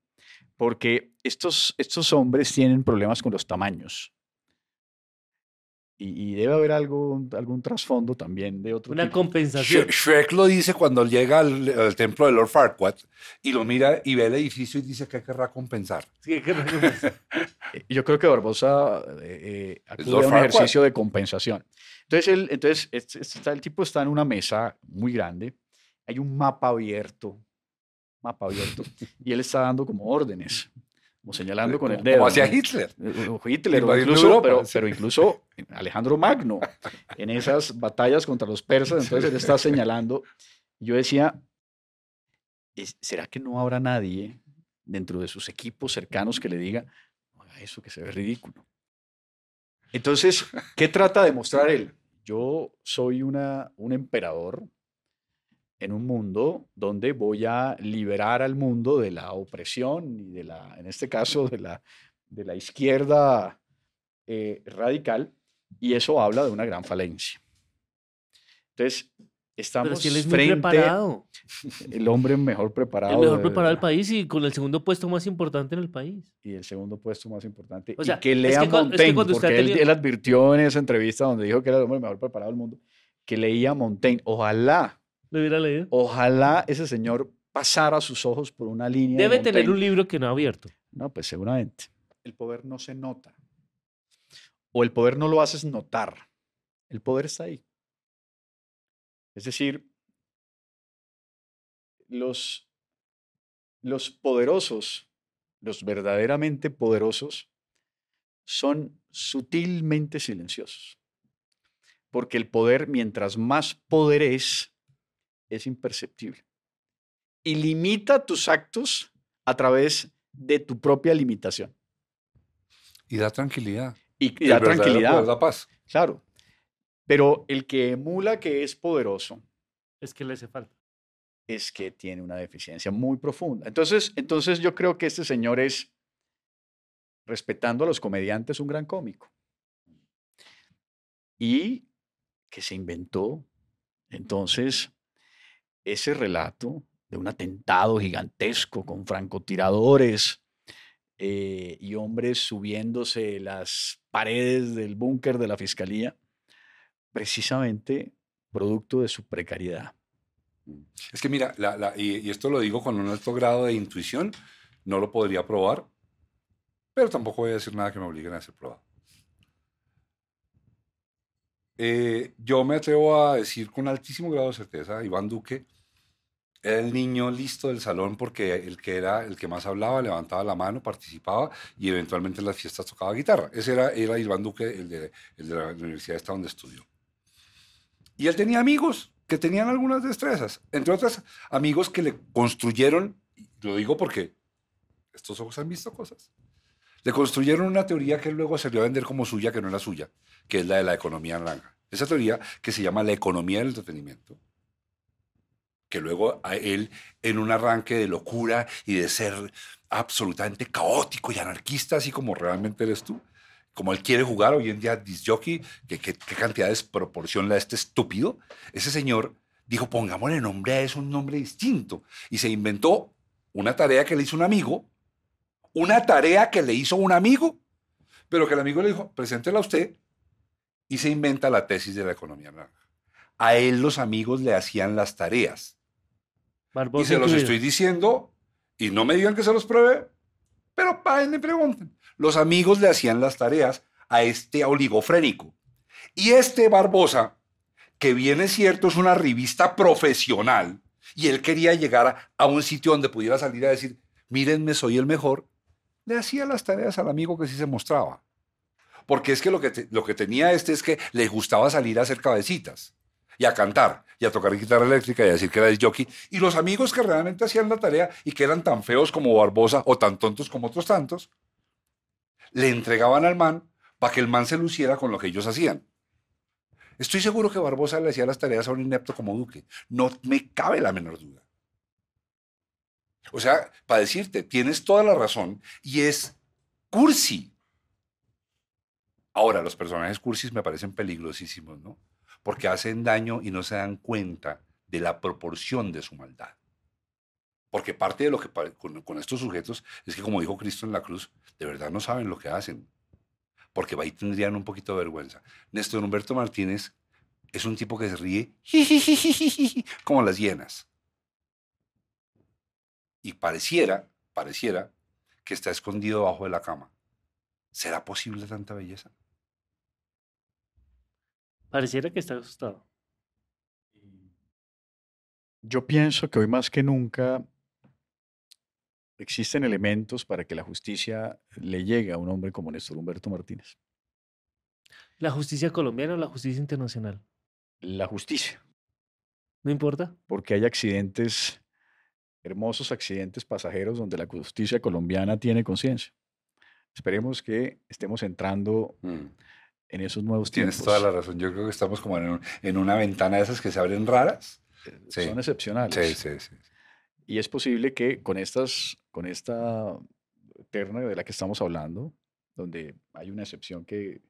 porque estos, estos hombres tienen problemas con los tamaños. Y, y debe haber algo, algún trasfondo también de otro Una tipo. compensación. Shrek, Shrek lo dice cuando llega al, al templo de Lord Farquaad y lo mira y ve el edificio y dice que querrá compensar. Sí, que recompensar. Eh, <laughs> Yo creo que Barbosa eh, eh, acude Lord a un Farquaad. ejercicio de compensación. Entonces, él, entonces este- este el tipo está en una mesa muy grande, hay un mapa abierto, mapa abierto, y él está dando como órdenes, como señalando con el dedo. Como hacía ¿no? Hitler. Eh, Hitler, o incluso, Europa, pero, sí. pero incluso Alejandro Magno, en esas batallas contra los persas, entonces él está señalando. Yo decía, "¿Es- ¿será que no habrá nadie dentro de sus equipos cercanos que le diga, "No haga eso que se ve ridículo? Entonces, ¿qué trata de mostrar él? Yo soy una, un emperador en un mundo donde voy a liberar al mundo de la opresión y de la, en este caso, de la, de la izquierda eh, radical, y eso habla de una gran falencia. Entonces, estamos Pero si él es muy frente preparado. <laughs> el hombre mejor preparado El mejor preparado del país y con el segundo puesto más importante en el país. y el segundo puesto más importante. O sea, y que es lea que es que Montaigne, usted ha porque él, tenido- él advirtió en esa entrevista donde dijo que era el hombre mejor preparado del mundo, que leía Montaigne. Ojalá, ¿Lo hubiera leído? ojalá ese señor pasara sus ojos por una línea. de Debe tener un libro que no ha abierto. No, pues seguramente. El poder no se nota. O el poder no lo haces notar. El poder está ahí. Es decir, los, los poderosos, los verdaderamente poderosos, son sutilmente silenciosos. Porque el poder, mientras más poder es, es imperceptible. Y limita tus actos a través de tu propia limitación. Y da tranquilidad. Y, da verdadero tranquilidad. poder da paz. Claro. Pero el que emula que es poderoso Es que le hace falta. es que tiene una deficiencia muy profunda. Entonces, entonces yo creo que este señor es, respetando a los comediantes, un gran cómico. Y que se inventó entonces ese relato de un atentado gigantesco con francotiradores eh, y hombres subiéndose las paredes del búnker de la fiscalía, precisamente producto de su precariedad. Es que mira, y, esto lo digo con un alto grado de intuición, no lo podría probar, pero tampoco voy a decir nada que me obliguen a hacer prueba. Eh, yo me atrevo a decir con altísimo grado de certeza, Iván Duque el niño listo del salón porque el que era el que más hablaba levantaba la mano, participaba y eventualmente en las fiestas tocaba guitarra. Ese era, era Iván Duque, el de, de la universidad esta donde estudió. Y él tenía amigos que tenían algunas destrezas, entre otras amigos que le construyeron, lo digo porque estos ojos han visto cosas, le construyeron una teoría que él luego salió a vender como suya, que no era suya, que es la de la economía naranja. Esa teoría que se llama la economía del entretenimiento, que luego a él, en un arranque de locura y de ser absolutamente caótico y anarquista, así como realmente eres tú, como él quiere jugar hoy en día disc jockey, que qué cantidad de desproporción este estúpido, ese señor dijo, pongámosle nombre a eso, un nombre distinto. Y se inventó una tarea que le hizo un amigo, una tarea que le hizo un amigo, pero que el amigo le dijo, preséntela a usted, y se inventa la tesis de la economía naranja. A él los amigos le hacían las tareas. Y se los estoy diciendo, y no me digan que se los pruebe, pero paguen y pregunten. Los amigos le hacían las tareas a este oligofrénico. Y este Barbosa, que bien es cierto, es una revista profesional, y él quería llegar a, un sitio donde pudiera salir a decir, mírenme, soy el mejor, le hacía las tareas al amigo que sí se mostraba. Porque es que lo que, lo que tenía este es que le gustaba salir a hacer cabecitas y a cantar y a tocar guitarra eléctrica y a decir que era el jockey. Y los amigos que realmente hacían la tarea y que eran tan feos como Barbosa o tan tontos como otros tantos, le entregaban al man para que el man se luciera con lo que ellos hacían. Estoy seguro que Barbosa le hacía las tareas a un inepto como Duque. No me cabe la menor duda. O sea, para decirte, tienes toda la razón y es cursi. Ahora, los personajes cursis me parecen peligrosísimos, ¿no? Porque hacen daño y no se dan cuenta de la proporción de su maldad. Porque parte de lo que con, con estos sujetos es que, como dijo Cristo en la cruz, de verdad no saben lo que hacen porque ahí tendrían un poquito de vergüenza. Néstor Humberto Martínez es un tipo que se ríe como las hienas. Y pareciera, pareciera que está escondido debajo de la cama. ¿Será posible tanta belleza? Pareciera que está asustado. Yo pienso que hoy más que nunca existen elementos para que la justicia le llegue a un hombre como Néstor Humberto Martínez. ¿La justicia colombiana o la justicia internacional? La justicia. ¿No importa? Porque hay accidentes, hermosos accidentes pasajeros donde la justicia colombiana tiene conciencia. Esperemos que estemos entrando mm. En esos nuevos tiempos. Tienes toda la razón. Yo creo que estamos como en, en una ventana de esas que se abren raras. Eh, son excepcionales. Sí, sí, sí. Y es posible que con, estas, con esta terna de la que estamos hablando, donde hay una excepción que,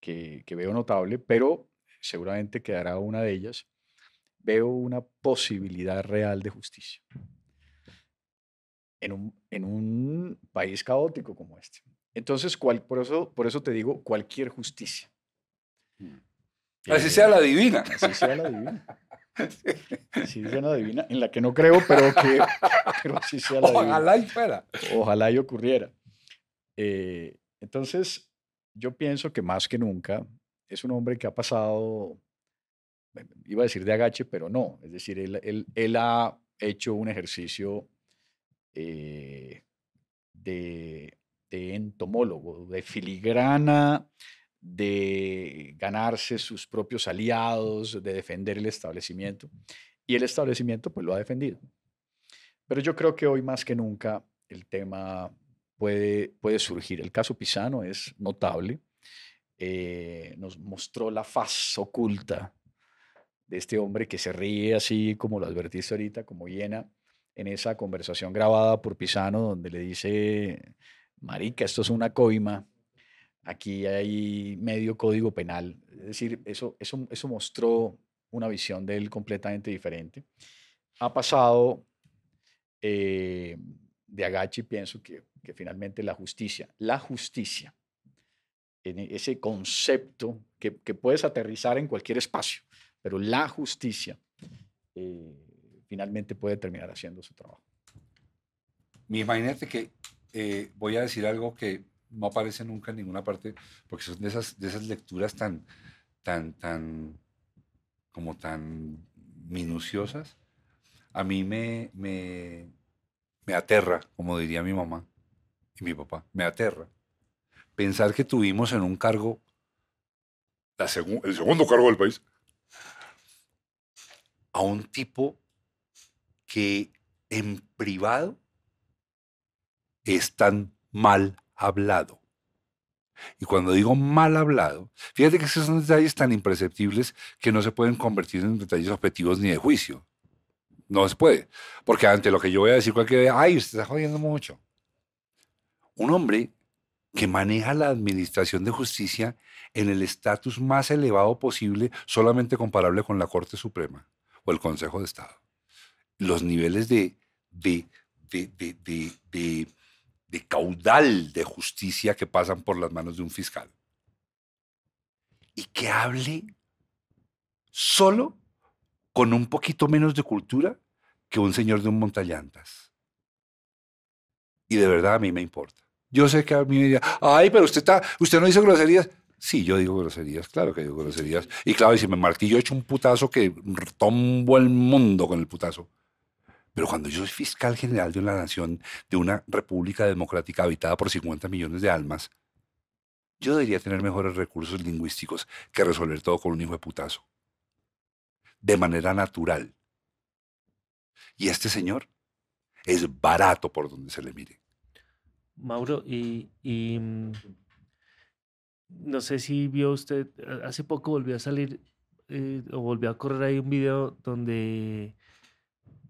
que, veo notable, pero seguramente quedará una de ellas, veo una posibilidad real de justicia en un, en un país caótico como este. Entonces, cual, por, eso, por eso te digo, cualquier justicia. Así sea la divina. Así sea la divina. <laughs> Sí, sea la divina, en la que no creo, pero que <laughs> pero sí sea la Ojalá y fuera. Ojalá y ocurriera. Eh, entonces, yo pienso que más que nunca es un hombre que ha pasado, iba a decir de agache, pero no. Es decir, él, él, ha hecho un ejercicio eh, de, de entomólogo, de filigrana de ganarse sus propios aliados, de defender el establecimiento. Y el establecimiento pues lo ha defendido. Pero yo creo que hoy más que nunca el tema puede, puede surgir. El caso Pisano es notable. Eh, nos mostró la faz oculta de este hombre que se ríe así como lo advertiste ahorita, como hiena, en esa conversación grabada por Pisano donde le dice, Marica, esto es una coima, Aquí hay medio código penal. Es decir, eso, eso, eso mostró una visión de él completamente diferente. Ha pasado eh, de Agachi, pienso que, que finalmente la justicia, la justicia, en ese concepto que, que puedes aterrizar en cualquier espacio, pero la justicia eh, finalmente puede terminar haciendo su trabajo. Imagínate que eh, voy a decir algo que no aparece nunca en ninguna parte, porque son de esas, de esas lecturas tan, tan, tan, como tan minuciosas. A mí me, me, me aterra, como diría mi mamá y mi papá, me aterra. Pensar que tuvimos en un cargo, la el segundo cargo del país, a un tipo que en privado es tan mal hablado. Y cuando digo mal hablado, fíjate que esos son detalles tan imperceptibles que no se pueden convertir en detalles objetivos ni de juicio. no se puede. Porque ante lo que yo voy a decir cualquier día, ay, usted está jodiendo mucho. Un hombre que maneja la administración de justicia en el estatus más elevado posible, solamente comparable con la Corte Suprema o el Consejo de Estado. Los niveles de, de, de, de, caudal de justicia que pasan por las manos de un fiscal. Y que hable solo con un poquito menos de cultura que un señor de un montallantas. Y de verdad a mí me importa. Yo sé que a mí me diría, ay, pero usted, está, usted no dice groserías. Sí, yo digo groserías, claro que digo groserías. Y claro, y si me martillo, echo un putazo que tombo el mundo con el putazo. Pero cuando yo soy fiscal general de una nación, de una república democrática habitada por 50 millones de almas, yo debería tener mejores recursos lingüísticos que resolver todo con un hijo de putazo. De manera natural. Y este señor es barato por donde se le mire. Mauro, y, mm, no sé si vio usted, hace poco volvió a salir eh, o volvió a correr ahí un video donde,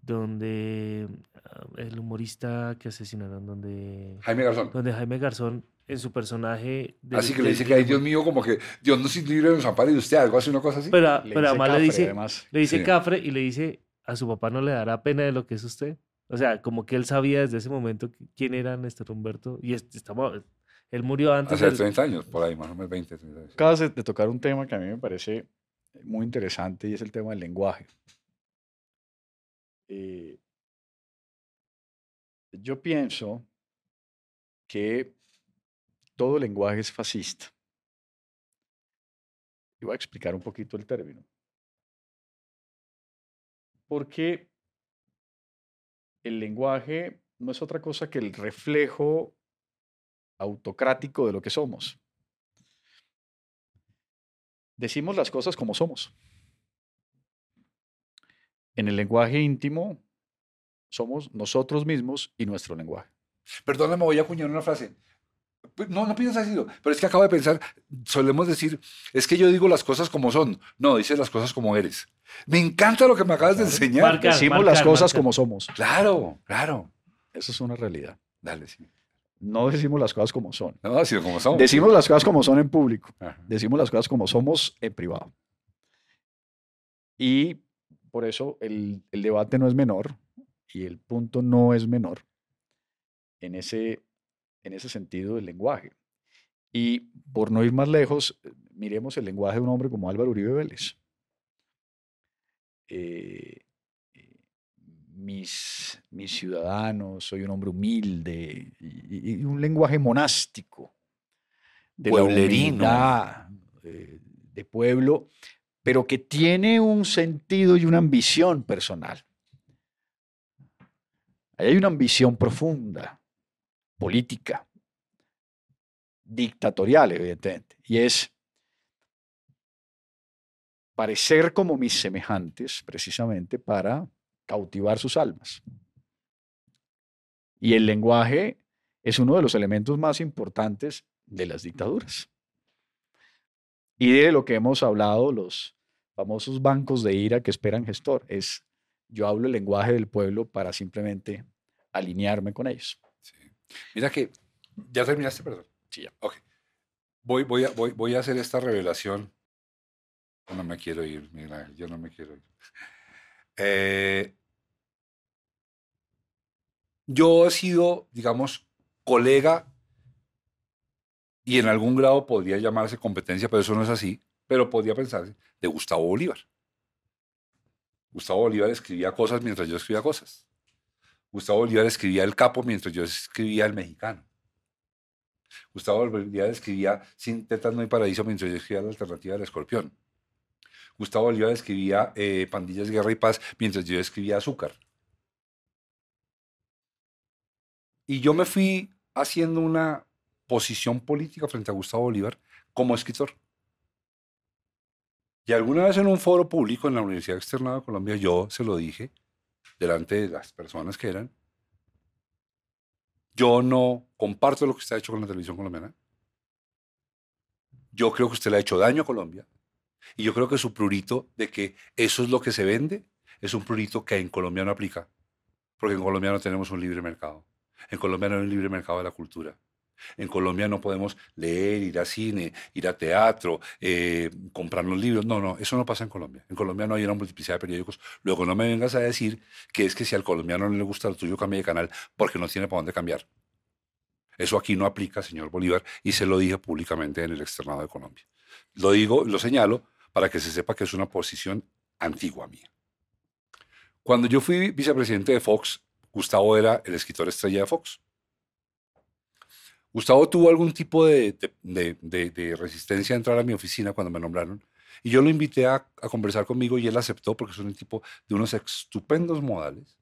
donde ah, el humorista que asesinaron, donde, Jaime Garzón. donde Jaime Garzón en su personaje... del- Así que le del- dice que, ay, Dios mío, como que Dios no se libre nos ampare de usted, algo así, una cosa así. Pero, Le pero dice además le Cafre, dice, además. le dice Sí. Cafre y le dice, a su papá no le dará pena de lo que es usted. O sea, como que él sabía desde ese momento qui- quién era Néstor Humberto. Y es- estamos, él murió antes. Hace del- 30 años, por ahí, más o menos 20, 30 años. Acabas de de tocar un tema que a mí me parece muy interesante y es el tema del lenguaje. Eh, yo pienso que todo lenguaje es fascista. Y voy a explicar un poquito el término. Porque el lenguaje no es otra cosa que el reflejo autocrático de lo que somos. Decimos las cosas como somos. En el lenguaje íntimo somos nosotros mismos y nuestro lenguaje. Perdóname, voy a acuñar una frase. Pues, No, no piensas así, pero es que acabo de pensar, solemos decir, es que yo digo las cosas como son. No, dices las cosas como eres. Me encanta lo que me acabas de enseñar. Marca. Decimos las marcar, cosas marcar. como somos. Claro, claro. Eso es una realidad. Dale, sí. No decimos las cosas como son. No, sino como somos. Decimos las cosas como son en público. Ajá. Decimos las cosas como somos en privado. Y por eso el, el debate no es menor y el punto no es menor en ese, en ese sentido del lenguaje. Y por no ir más lejos, miremos el lenguaje de un hombre como Álvaro Uribe Vélez. Eh, eh, mis, mis ciudadanos, soy un hombre humilde y, un lenguaje monástico, de la Pueblerino. humildad, eh, de pueblo, pero que tiene un sentido y una ambición personal. Ahí hay una ambición profunda, política, dictatorial, evidentemente, y es parecer como mis semejantes, precisamente para cautivar sus almas. Y el lenguaje es uno de los elementos más importantes de las dictaduras. Y de lo que hemos hablado, los famosos bancos de ira que esperan gestor, es yo hablo el lenguaje del pueblo para simplemente alinearme con ellos. Sí. Mira que, ¿ya terminaste, perdón? Sí, ya. Ok. Voy, voy, a, voy, voy a hacer esta revelación. No me quiero ir, mira, yo no me quiero ir. Eh, yo he sido, digamos, colega y en algún grado podría llamarse competencia, pero eso no es así, pero podría pensarse, de Gustavo Bolívar. Gustavo Bolívar escribía cosas mientras yo escribía cosas. Gustavo Bolívar escribía El Capo mientras yo escribía El Mexicano. Gustavo Bolívar escribía Sin tetas no hay paraíso mientras yo escribía La alternativa del escorpión. Gustavo Bolívar escribía eh, Pandillas, Guerra y Paz mientras yo escribía Azúcar. Y yo me fui haciendo una posición política frente a Gustavo Bolívar como escritor. Y alguna vez en un foro público en la Universidad Externada de Colombia yo se lo dije delante de las personas que eran, yo no comparto lo que usted ha hecho con la televisión colombiana. Yo creo que usted le ha hecho daño a Colombia. Y yo creo que su prurito de que eso es lo que se vende, es un prurito que en Colombia no aplica, porque en Colombia no tenemos un libre mercado. En Colombia no hay un libre mercado de la cultura. En Colombia no podemos leer, ir a cine, ir a teatro, eh, comprar los libros. No, no, eso no pasa en Colombia. En Colombia no hay una multiplicidad de periódicos. Luego no me vengas a decir que es que si al colombiano no le gusta lo tuyo, cambie de canal porque no tiene para dónde cambiar. Eso aquí no aplica, señor Bolívar, y se lo dije públicamente en el externado de Colombia. Lo digo, lo señalo para que se sepa que es una posición antigua mía. Cuando yo fui vicepresidente de Fox, Gustavo era el escritor estrella de Fox. Gustavo tuvo algún tipo de, resistencia a entrar a mi oficina cuando me nombraron. Y yo lo invité a, conversar conmigo y él aceptó porque es un tipo de unos estupendos modales.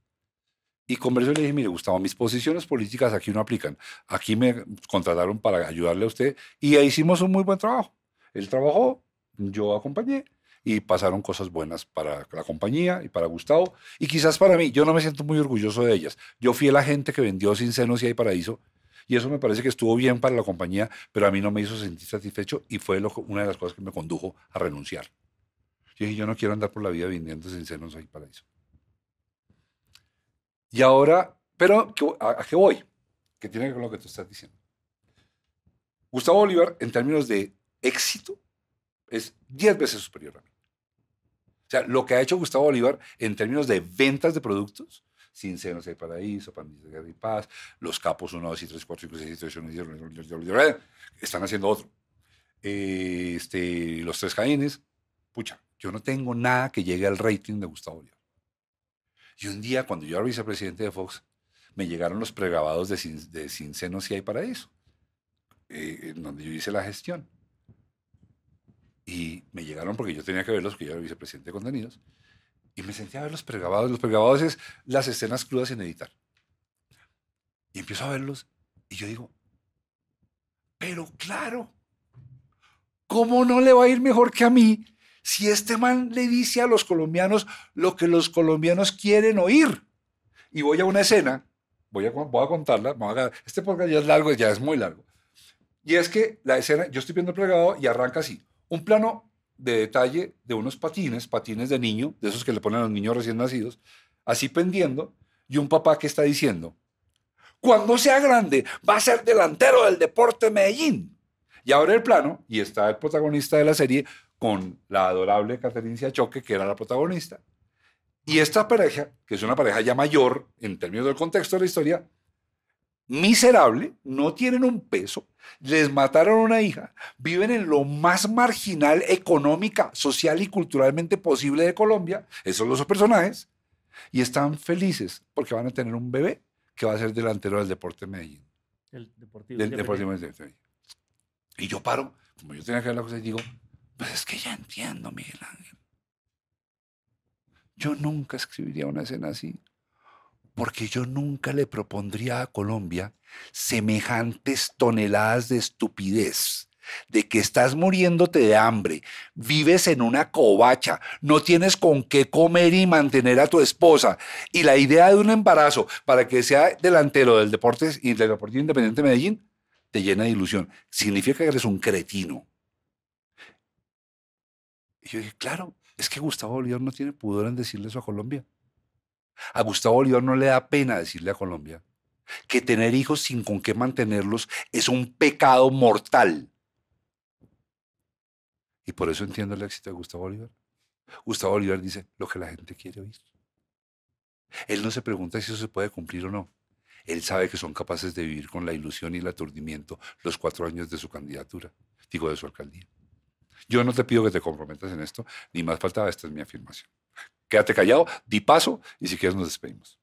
Y conversó y le dije, mire, Gustavo, mis posiciones políticas aquí no aplican. Aquí me contrataron para ayudarle a usted y hicimos un muy buen trabajo. Él trabajó, yo acompañé y pasaron cosas buenas para la compañía y para Gustavo y quizás para mí. Yo no me siento muy orgulloso de ellas. Yo fui la gente que vendió Sin Senos y Hay Paraíso y eso me parece que estuvo bien para la compañía, pero a mí no me hizo sentir satisfecho y fue una de las cosas que me condujo a renunciar. Yo dije, yo no quiero andar por la vida vendiendo sin senos y paraíso. Y ahora, pero ¿a, qué voy? Que tiene que ver con lo que tú estás diciendo. Gustavo Bolívar, en términos de éxito, es 10 veces superior a mí. O sea, lo que ha hecho Gustavo Bolívar en términos de ventas de productos sin senos hay paraíso, pandillas de guerra y paz, los capos 1, 2 y 3, 4, 5, 6, 7, 8, 9, están haciendo otro. Este, los tres caínes, pucha, yo no tengo nada que llegue al rating de Gustavo. Y un día, cuando yo era vicepresidente de Fox, me llegaron los pregrabados de Sin, de sin Senos y Hay Paraíso, eh, donde yo hice la gestión. Y me llegaron porque yo tenía que verlos, porque yo era vicepresidente de contenidos. Y me sentía a ver los pregrabados. Los pregrabados es las escenas crudas sin editar. Y empiezo a verlos y yo digo, pero claro, ¿cómo no le va a ir mejor que a mí si este man le dice a los colombianos lo que los colombianos quieren oír? Y voy a una escena, voy a, voy a contarla, este podcast ya es largo, ya es muy largo. Y es que la escena, yo estoy viendo el pregrabado y arranca así. Un plano de detalle de unos patines, patines de niño, de esos que le ponen a los niños recién nacidos, así pendiendo, y un papá que está diciendo, cuando sea grande va a ser delantero del Deporte Medellín. Y abre el plano y está el protagonista de la serie con la adorable Caterincia Choque, que era la protagonista. Y esta pareja, que es una pareja ya mayor en términos del contexto de la historia, miserable, no tienen un peso, les mataron una hija, viven en lo más marginal económica, social y culturalmente posible de Colombia, esos son los personajes, y están felices porque van a tener un bebé que va a ser delantero del Deporte Medellín. El Deportivo. Del Deportivo Medellín. Y yo paro, como yo tenía que ver la cosa, y digo, pues es que ya entiendo, Miguel Ángel. Yo nunca escribiría una escena así porque yo nunca le propondría a Colombia semejantes toneladas de estupidez, de que estás muriéndote de hambre, vives en una covacha, no tienes con qué comer y mantener a tu esposa, y la idea de un embarazo para que sea delantero del deporte del Deportivo Independiente de Medellín te llena de ilusión. Significa que eres un cretino. Y yo dije, claro, es que Gustavo Bolívar no tiene pudor en decirle eso a Colombia. A Gustavo Bolívar no le da pena decirle a Colombia que tener hijos sin con qué mantenerlos es un pecado mortal. Y por eso entiendo el éxito de Gustavo Bolívar. Gustavo Bolívar dice lo que la gente quiere oír. Él no se pregunta si eso se puede cumplir o no. Él sabe que son capaces de vivir con la ilusión y el aturdimiento los cuatro años de su candidatura, digo, de su alcaldía. Yo no te pido que te comprometas en esto, ni más faltaba, esta es mi afirmación quédate callado, di paso y si quieres nos despedimos.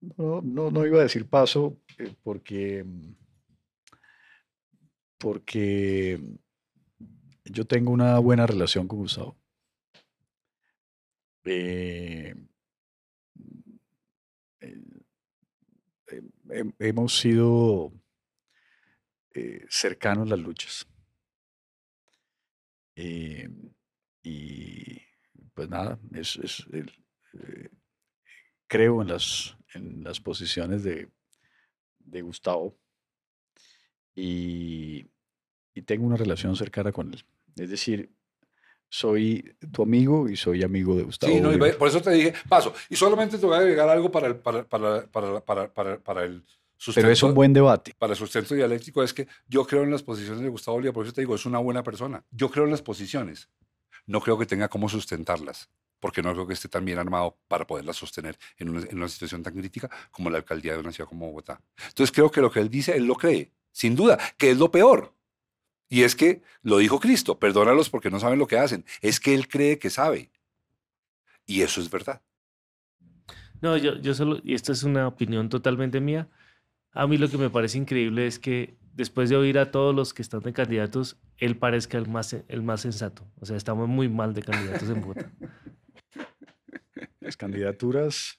No, no, no iba a decir paso eh, porque, porque yo tengo una buena relación con Gustavo. Eh, eh, hemos sido cercanos las luchas. y pues nada, es, eh, creo en las, en las posiciones de, de Gustavo y, y, tengo una relación cercana con él. Es decir, soy tu amigo y soy amigo de Gustavo. Sí, no, por eso te dije, paso. Y solamente te voy a agregar algo para el, para, para, para, para, el sustento. Pero es un buen debate. Para el sustento dialéctico es que yo creo en las posiciones de Gustavo Bolívar, por eso te digo, es una buena persona. Yo creo en las posiciones. No creo que tenga cómo sustentarlas, porque no creo que esté tan bien armado para poderlas sostener en una, situación tan crítica como la alcaldía de una ciudad como Bogotá. Entonces creo que lo que él dice, él lo cree, sin duda, que es lo peor. Y es que lo dijo Cristo, perdónalos porque no saben lo que hacen. Es que él cree que sabe. Y eso es verdad. No, yo, solo, y esto es una opinión totalmente mía, a mí lo que me parece increíble es que después de oír a todos los que están de candidatos, él parezca el más, el más sensato. O sea, estamos muy mal de candidatos en Bogotá. Las candidaturas.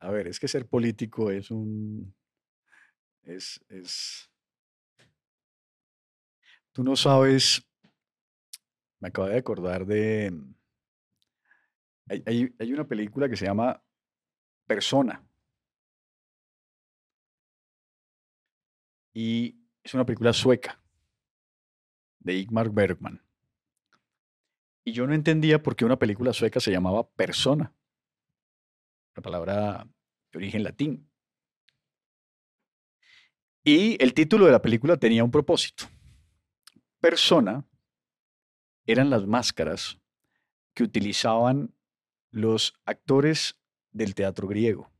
A ver, es que ser político es un. Es. es tú no sabes. Me acabo de acordar de. Hay, hay- hay una película que se llama Persona. Y es una película sueca de Igmar Bergman. Y yo no entendía por qué una película sueca se llamaba Persona. La palabra de origen latín. Y el título de la película tenía un propósito. Persona eran las máscaras que utilizaban los actores del teatro griego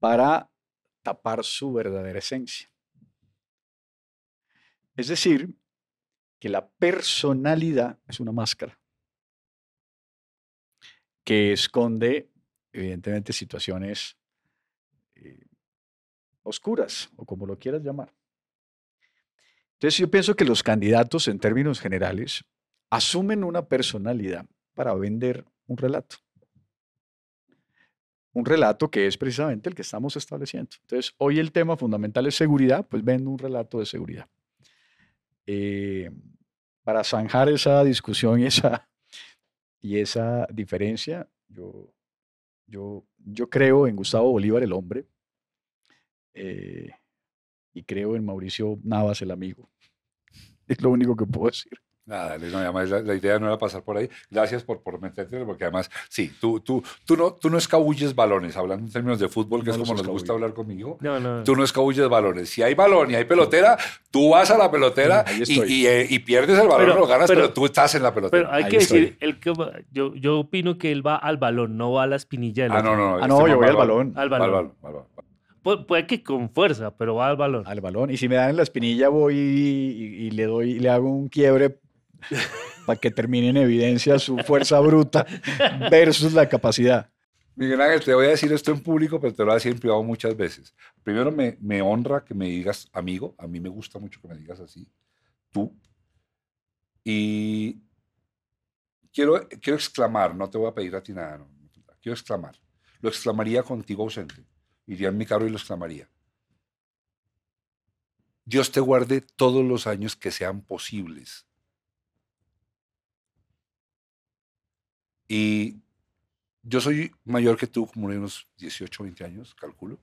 para tapar su verdadera esencia. Es decir, que la personalidad es una máscara que esconde, evidentemente, situaciones eh, oscuras, o como lo quieras llamar. Entonces, yo pienso que los candidatos, en términos generales, asumen una personalidad para vender un relato. Un relato que es precisamente el que estamos estableciendo. Entonces, hoy el tema fundamental es seguridad, pues vendo un relato de seguridad. Eh, para zanjar esa discusión y esa, y esa diferencia, yo, yo, yo creo en Gustavo Bolívar, el hombre, eh, y creo en Mauricio Navas, el amigo. <laughs> Es lo único que puedo decir. Nada, no, además la, la idea no era pasar por ahí. Gracias por, por meterte, porque además, sí, tú, tú, tú, no, tú no escabulles balones, hablando en términos de fútbol, que No es como nos gusta hablar conmigo. No, no. Tú no escabulles balones. Si hay balón y hay pelotera, tú vas a la pelotera y, y, eh, y pierdes el balón, Pero- lo ganas, pero, pero- tú estás en la pelotera. Pero hay Ahí que estoy. decir, el que va- yo, yo opino que él va al balón, no va a la espinilla del ah, otro. no, no. Ah, este no, yo voy al balón. Al balón. balón, va al balón. Pu- puede que con fuerza, pero va al balón. Al balón. Y si me dan en la espinilla, voy y, y le doy, le hago un quiebre <laughs> para que termine en evidencia su fuerza bruta versus la capacidad. Miguel Ángel, te voy a decir esto en público, pero te lo voy a decir en privado muchas veces. Primero, me, honra que me digas amigo. A mí me gusta mucho que me digas así. Tú. Y quiero, quiero exclamar, no te voy a pedir a ti nada, no, quiero exclamar. Lo exclamaría contigo ausente. Iría en mi carro y lo exclamaría. Dios te guarde todos los años que sean posibles. Y yo soy mayor que tú, como unos 18, 20 años, calculo.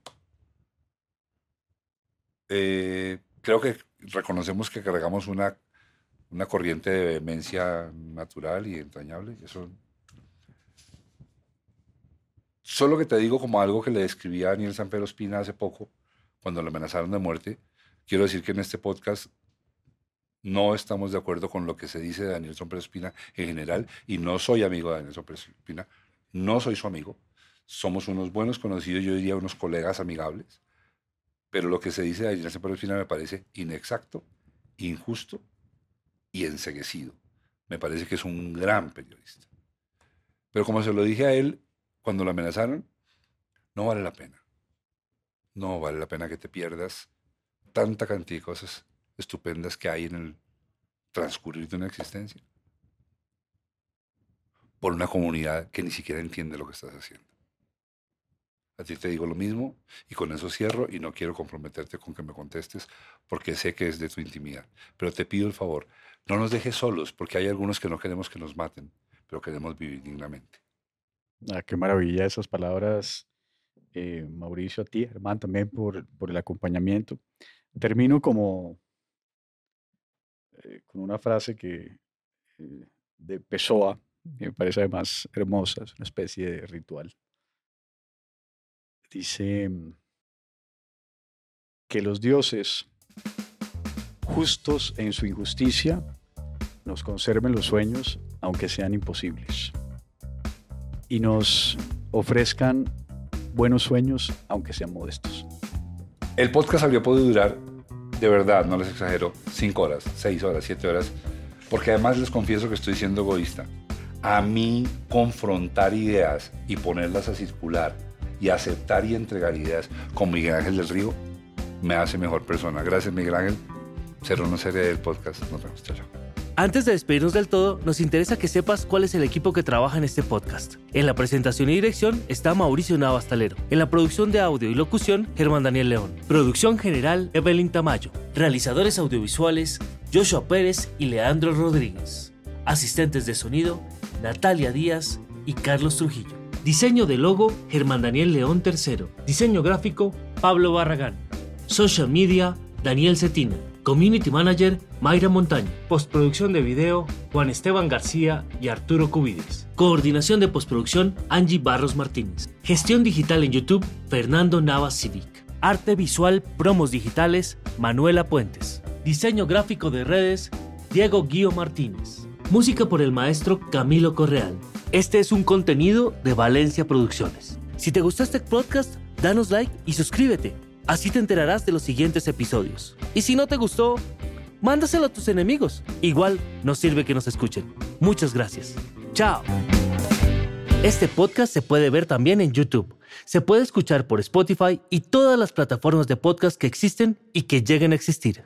Eh, creo que reconocemos que cargamos una, una corriente de vehemencia natural y entrañable. Eso. Solo que te digo como algo que le describí a Daniel San Pedro Espina hace poco, cuando lo amenazaron de muerte. Quiero decir que en este podcast no estamos de acuerdo con lo que se dice de Daniel Pedro Espina en general y no soy amigo de Daniel Pedro Espina. No soy su amigo. Somos unos buenos conocidos, yo diría unos colegas amigables. Pero lo que se dice de Daniel Pedro Espina me parece inexacto, injusto y enseguecido. Me parece que es un gran periodista. Pero como se lo dije a él cuando lo amenazaron, no vale la pena. No vale la pena que te pierdas tanta cantidad de cosas estupendas que hay en el transcurrir de una existencia por una comunidad que ni siquiera entiende lo que estás haciendo. A ti te digo lo mismo y con eso cierro y no quiero comprometerte con que me contestes porque sé que es de tu intimidad. Pero te pido el favor, no nos dejes solos porque hay algunos que no queremos que nos maten, pero queremos vivir dignamente. Ah, qué maravilla esas palabras, eh, Mauricio, a ti, Germán, también por, por el acompañamiento. Termino como eh, con una frase que eh, de Pessoa, que me parece además hermosa, es una especie de ritual. Dice mm, que los dioses, justos en su injusticia, nos conserven los sueños aunque sean imposibles y nos ofrezcan buenos sueños aunque sean modestos. El podcast habría podido durar, de verdad, no les exagero, cinco horas, seis horas, siete horas, porque además les confieso que estoy siendo egoísta. A mí confrontar ideas y ponerlas a circular y aceptar y entregar ideas con Miguel Ángel del Río me hace mejor persona. Gracias Miguel Ángel. Será una serie del podcast. Nos vemos. Chao. Antes de despedirnos del todo, nos interesa que sepas cuál es el equipo que trabaja en este podcast. En la presentación y dirección está Mauricio Navastalero. En la producción de audio y locución, Germán Daniel León. Producción general, Evelyn Tamayo. Realizadores audiovisuales, Joshua Pérez y Leandro Rodríguez. Asistentes de sonido, Natalia Díaz y Carlos Trujillo. Diseño de logo, Germán Daniel León III. Diseño gráfico, Pablo Barragán. Social media, Daniel Cetina. Community Manager, Mayra Montaño. Postproducción de video, Juan Esteban García y Arturo Cubides. Coordinación de postproducción, Angie Barros Martínez. Gestión digital en YouTube, Fernando Navas Civic. Arte visual, promos digitales, Manuela Puentes. Diseño gráfico de redes, Diego Guío Martínez. Música por el maestro Camilo Correal. Este es un contenido de Valencia Producciones. Si te gustó este podcast, danos like y suscríbete. Así te enterarás de los siguientes episodios. Y si no te gustó, mándaselo a tus enemigos. Igual nos sirve que nos escuchen. Muchas gracias. Chao. Este podcast se puede ver también en YouTube. Se puede escuchar por Spotify y todas las plataformas de podcast que existen y que lleguen a existir.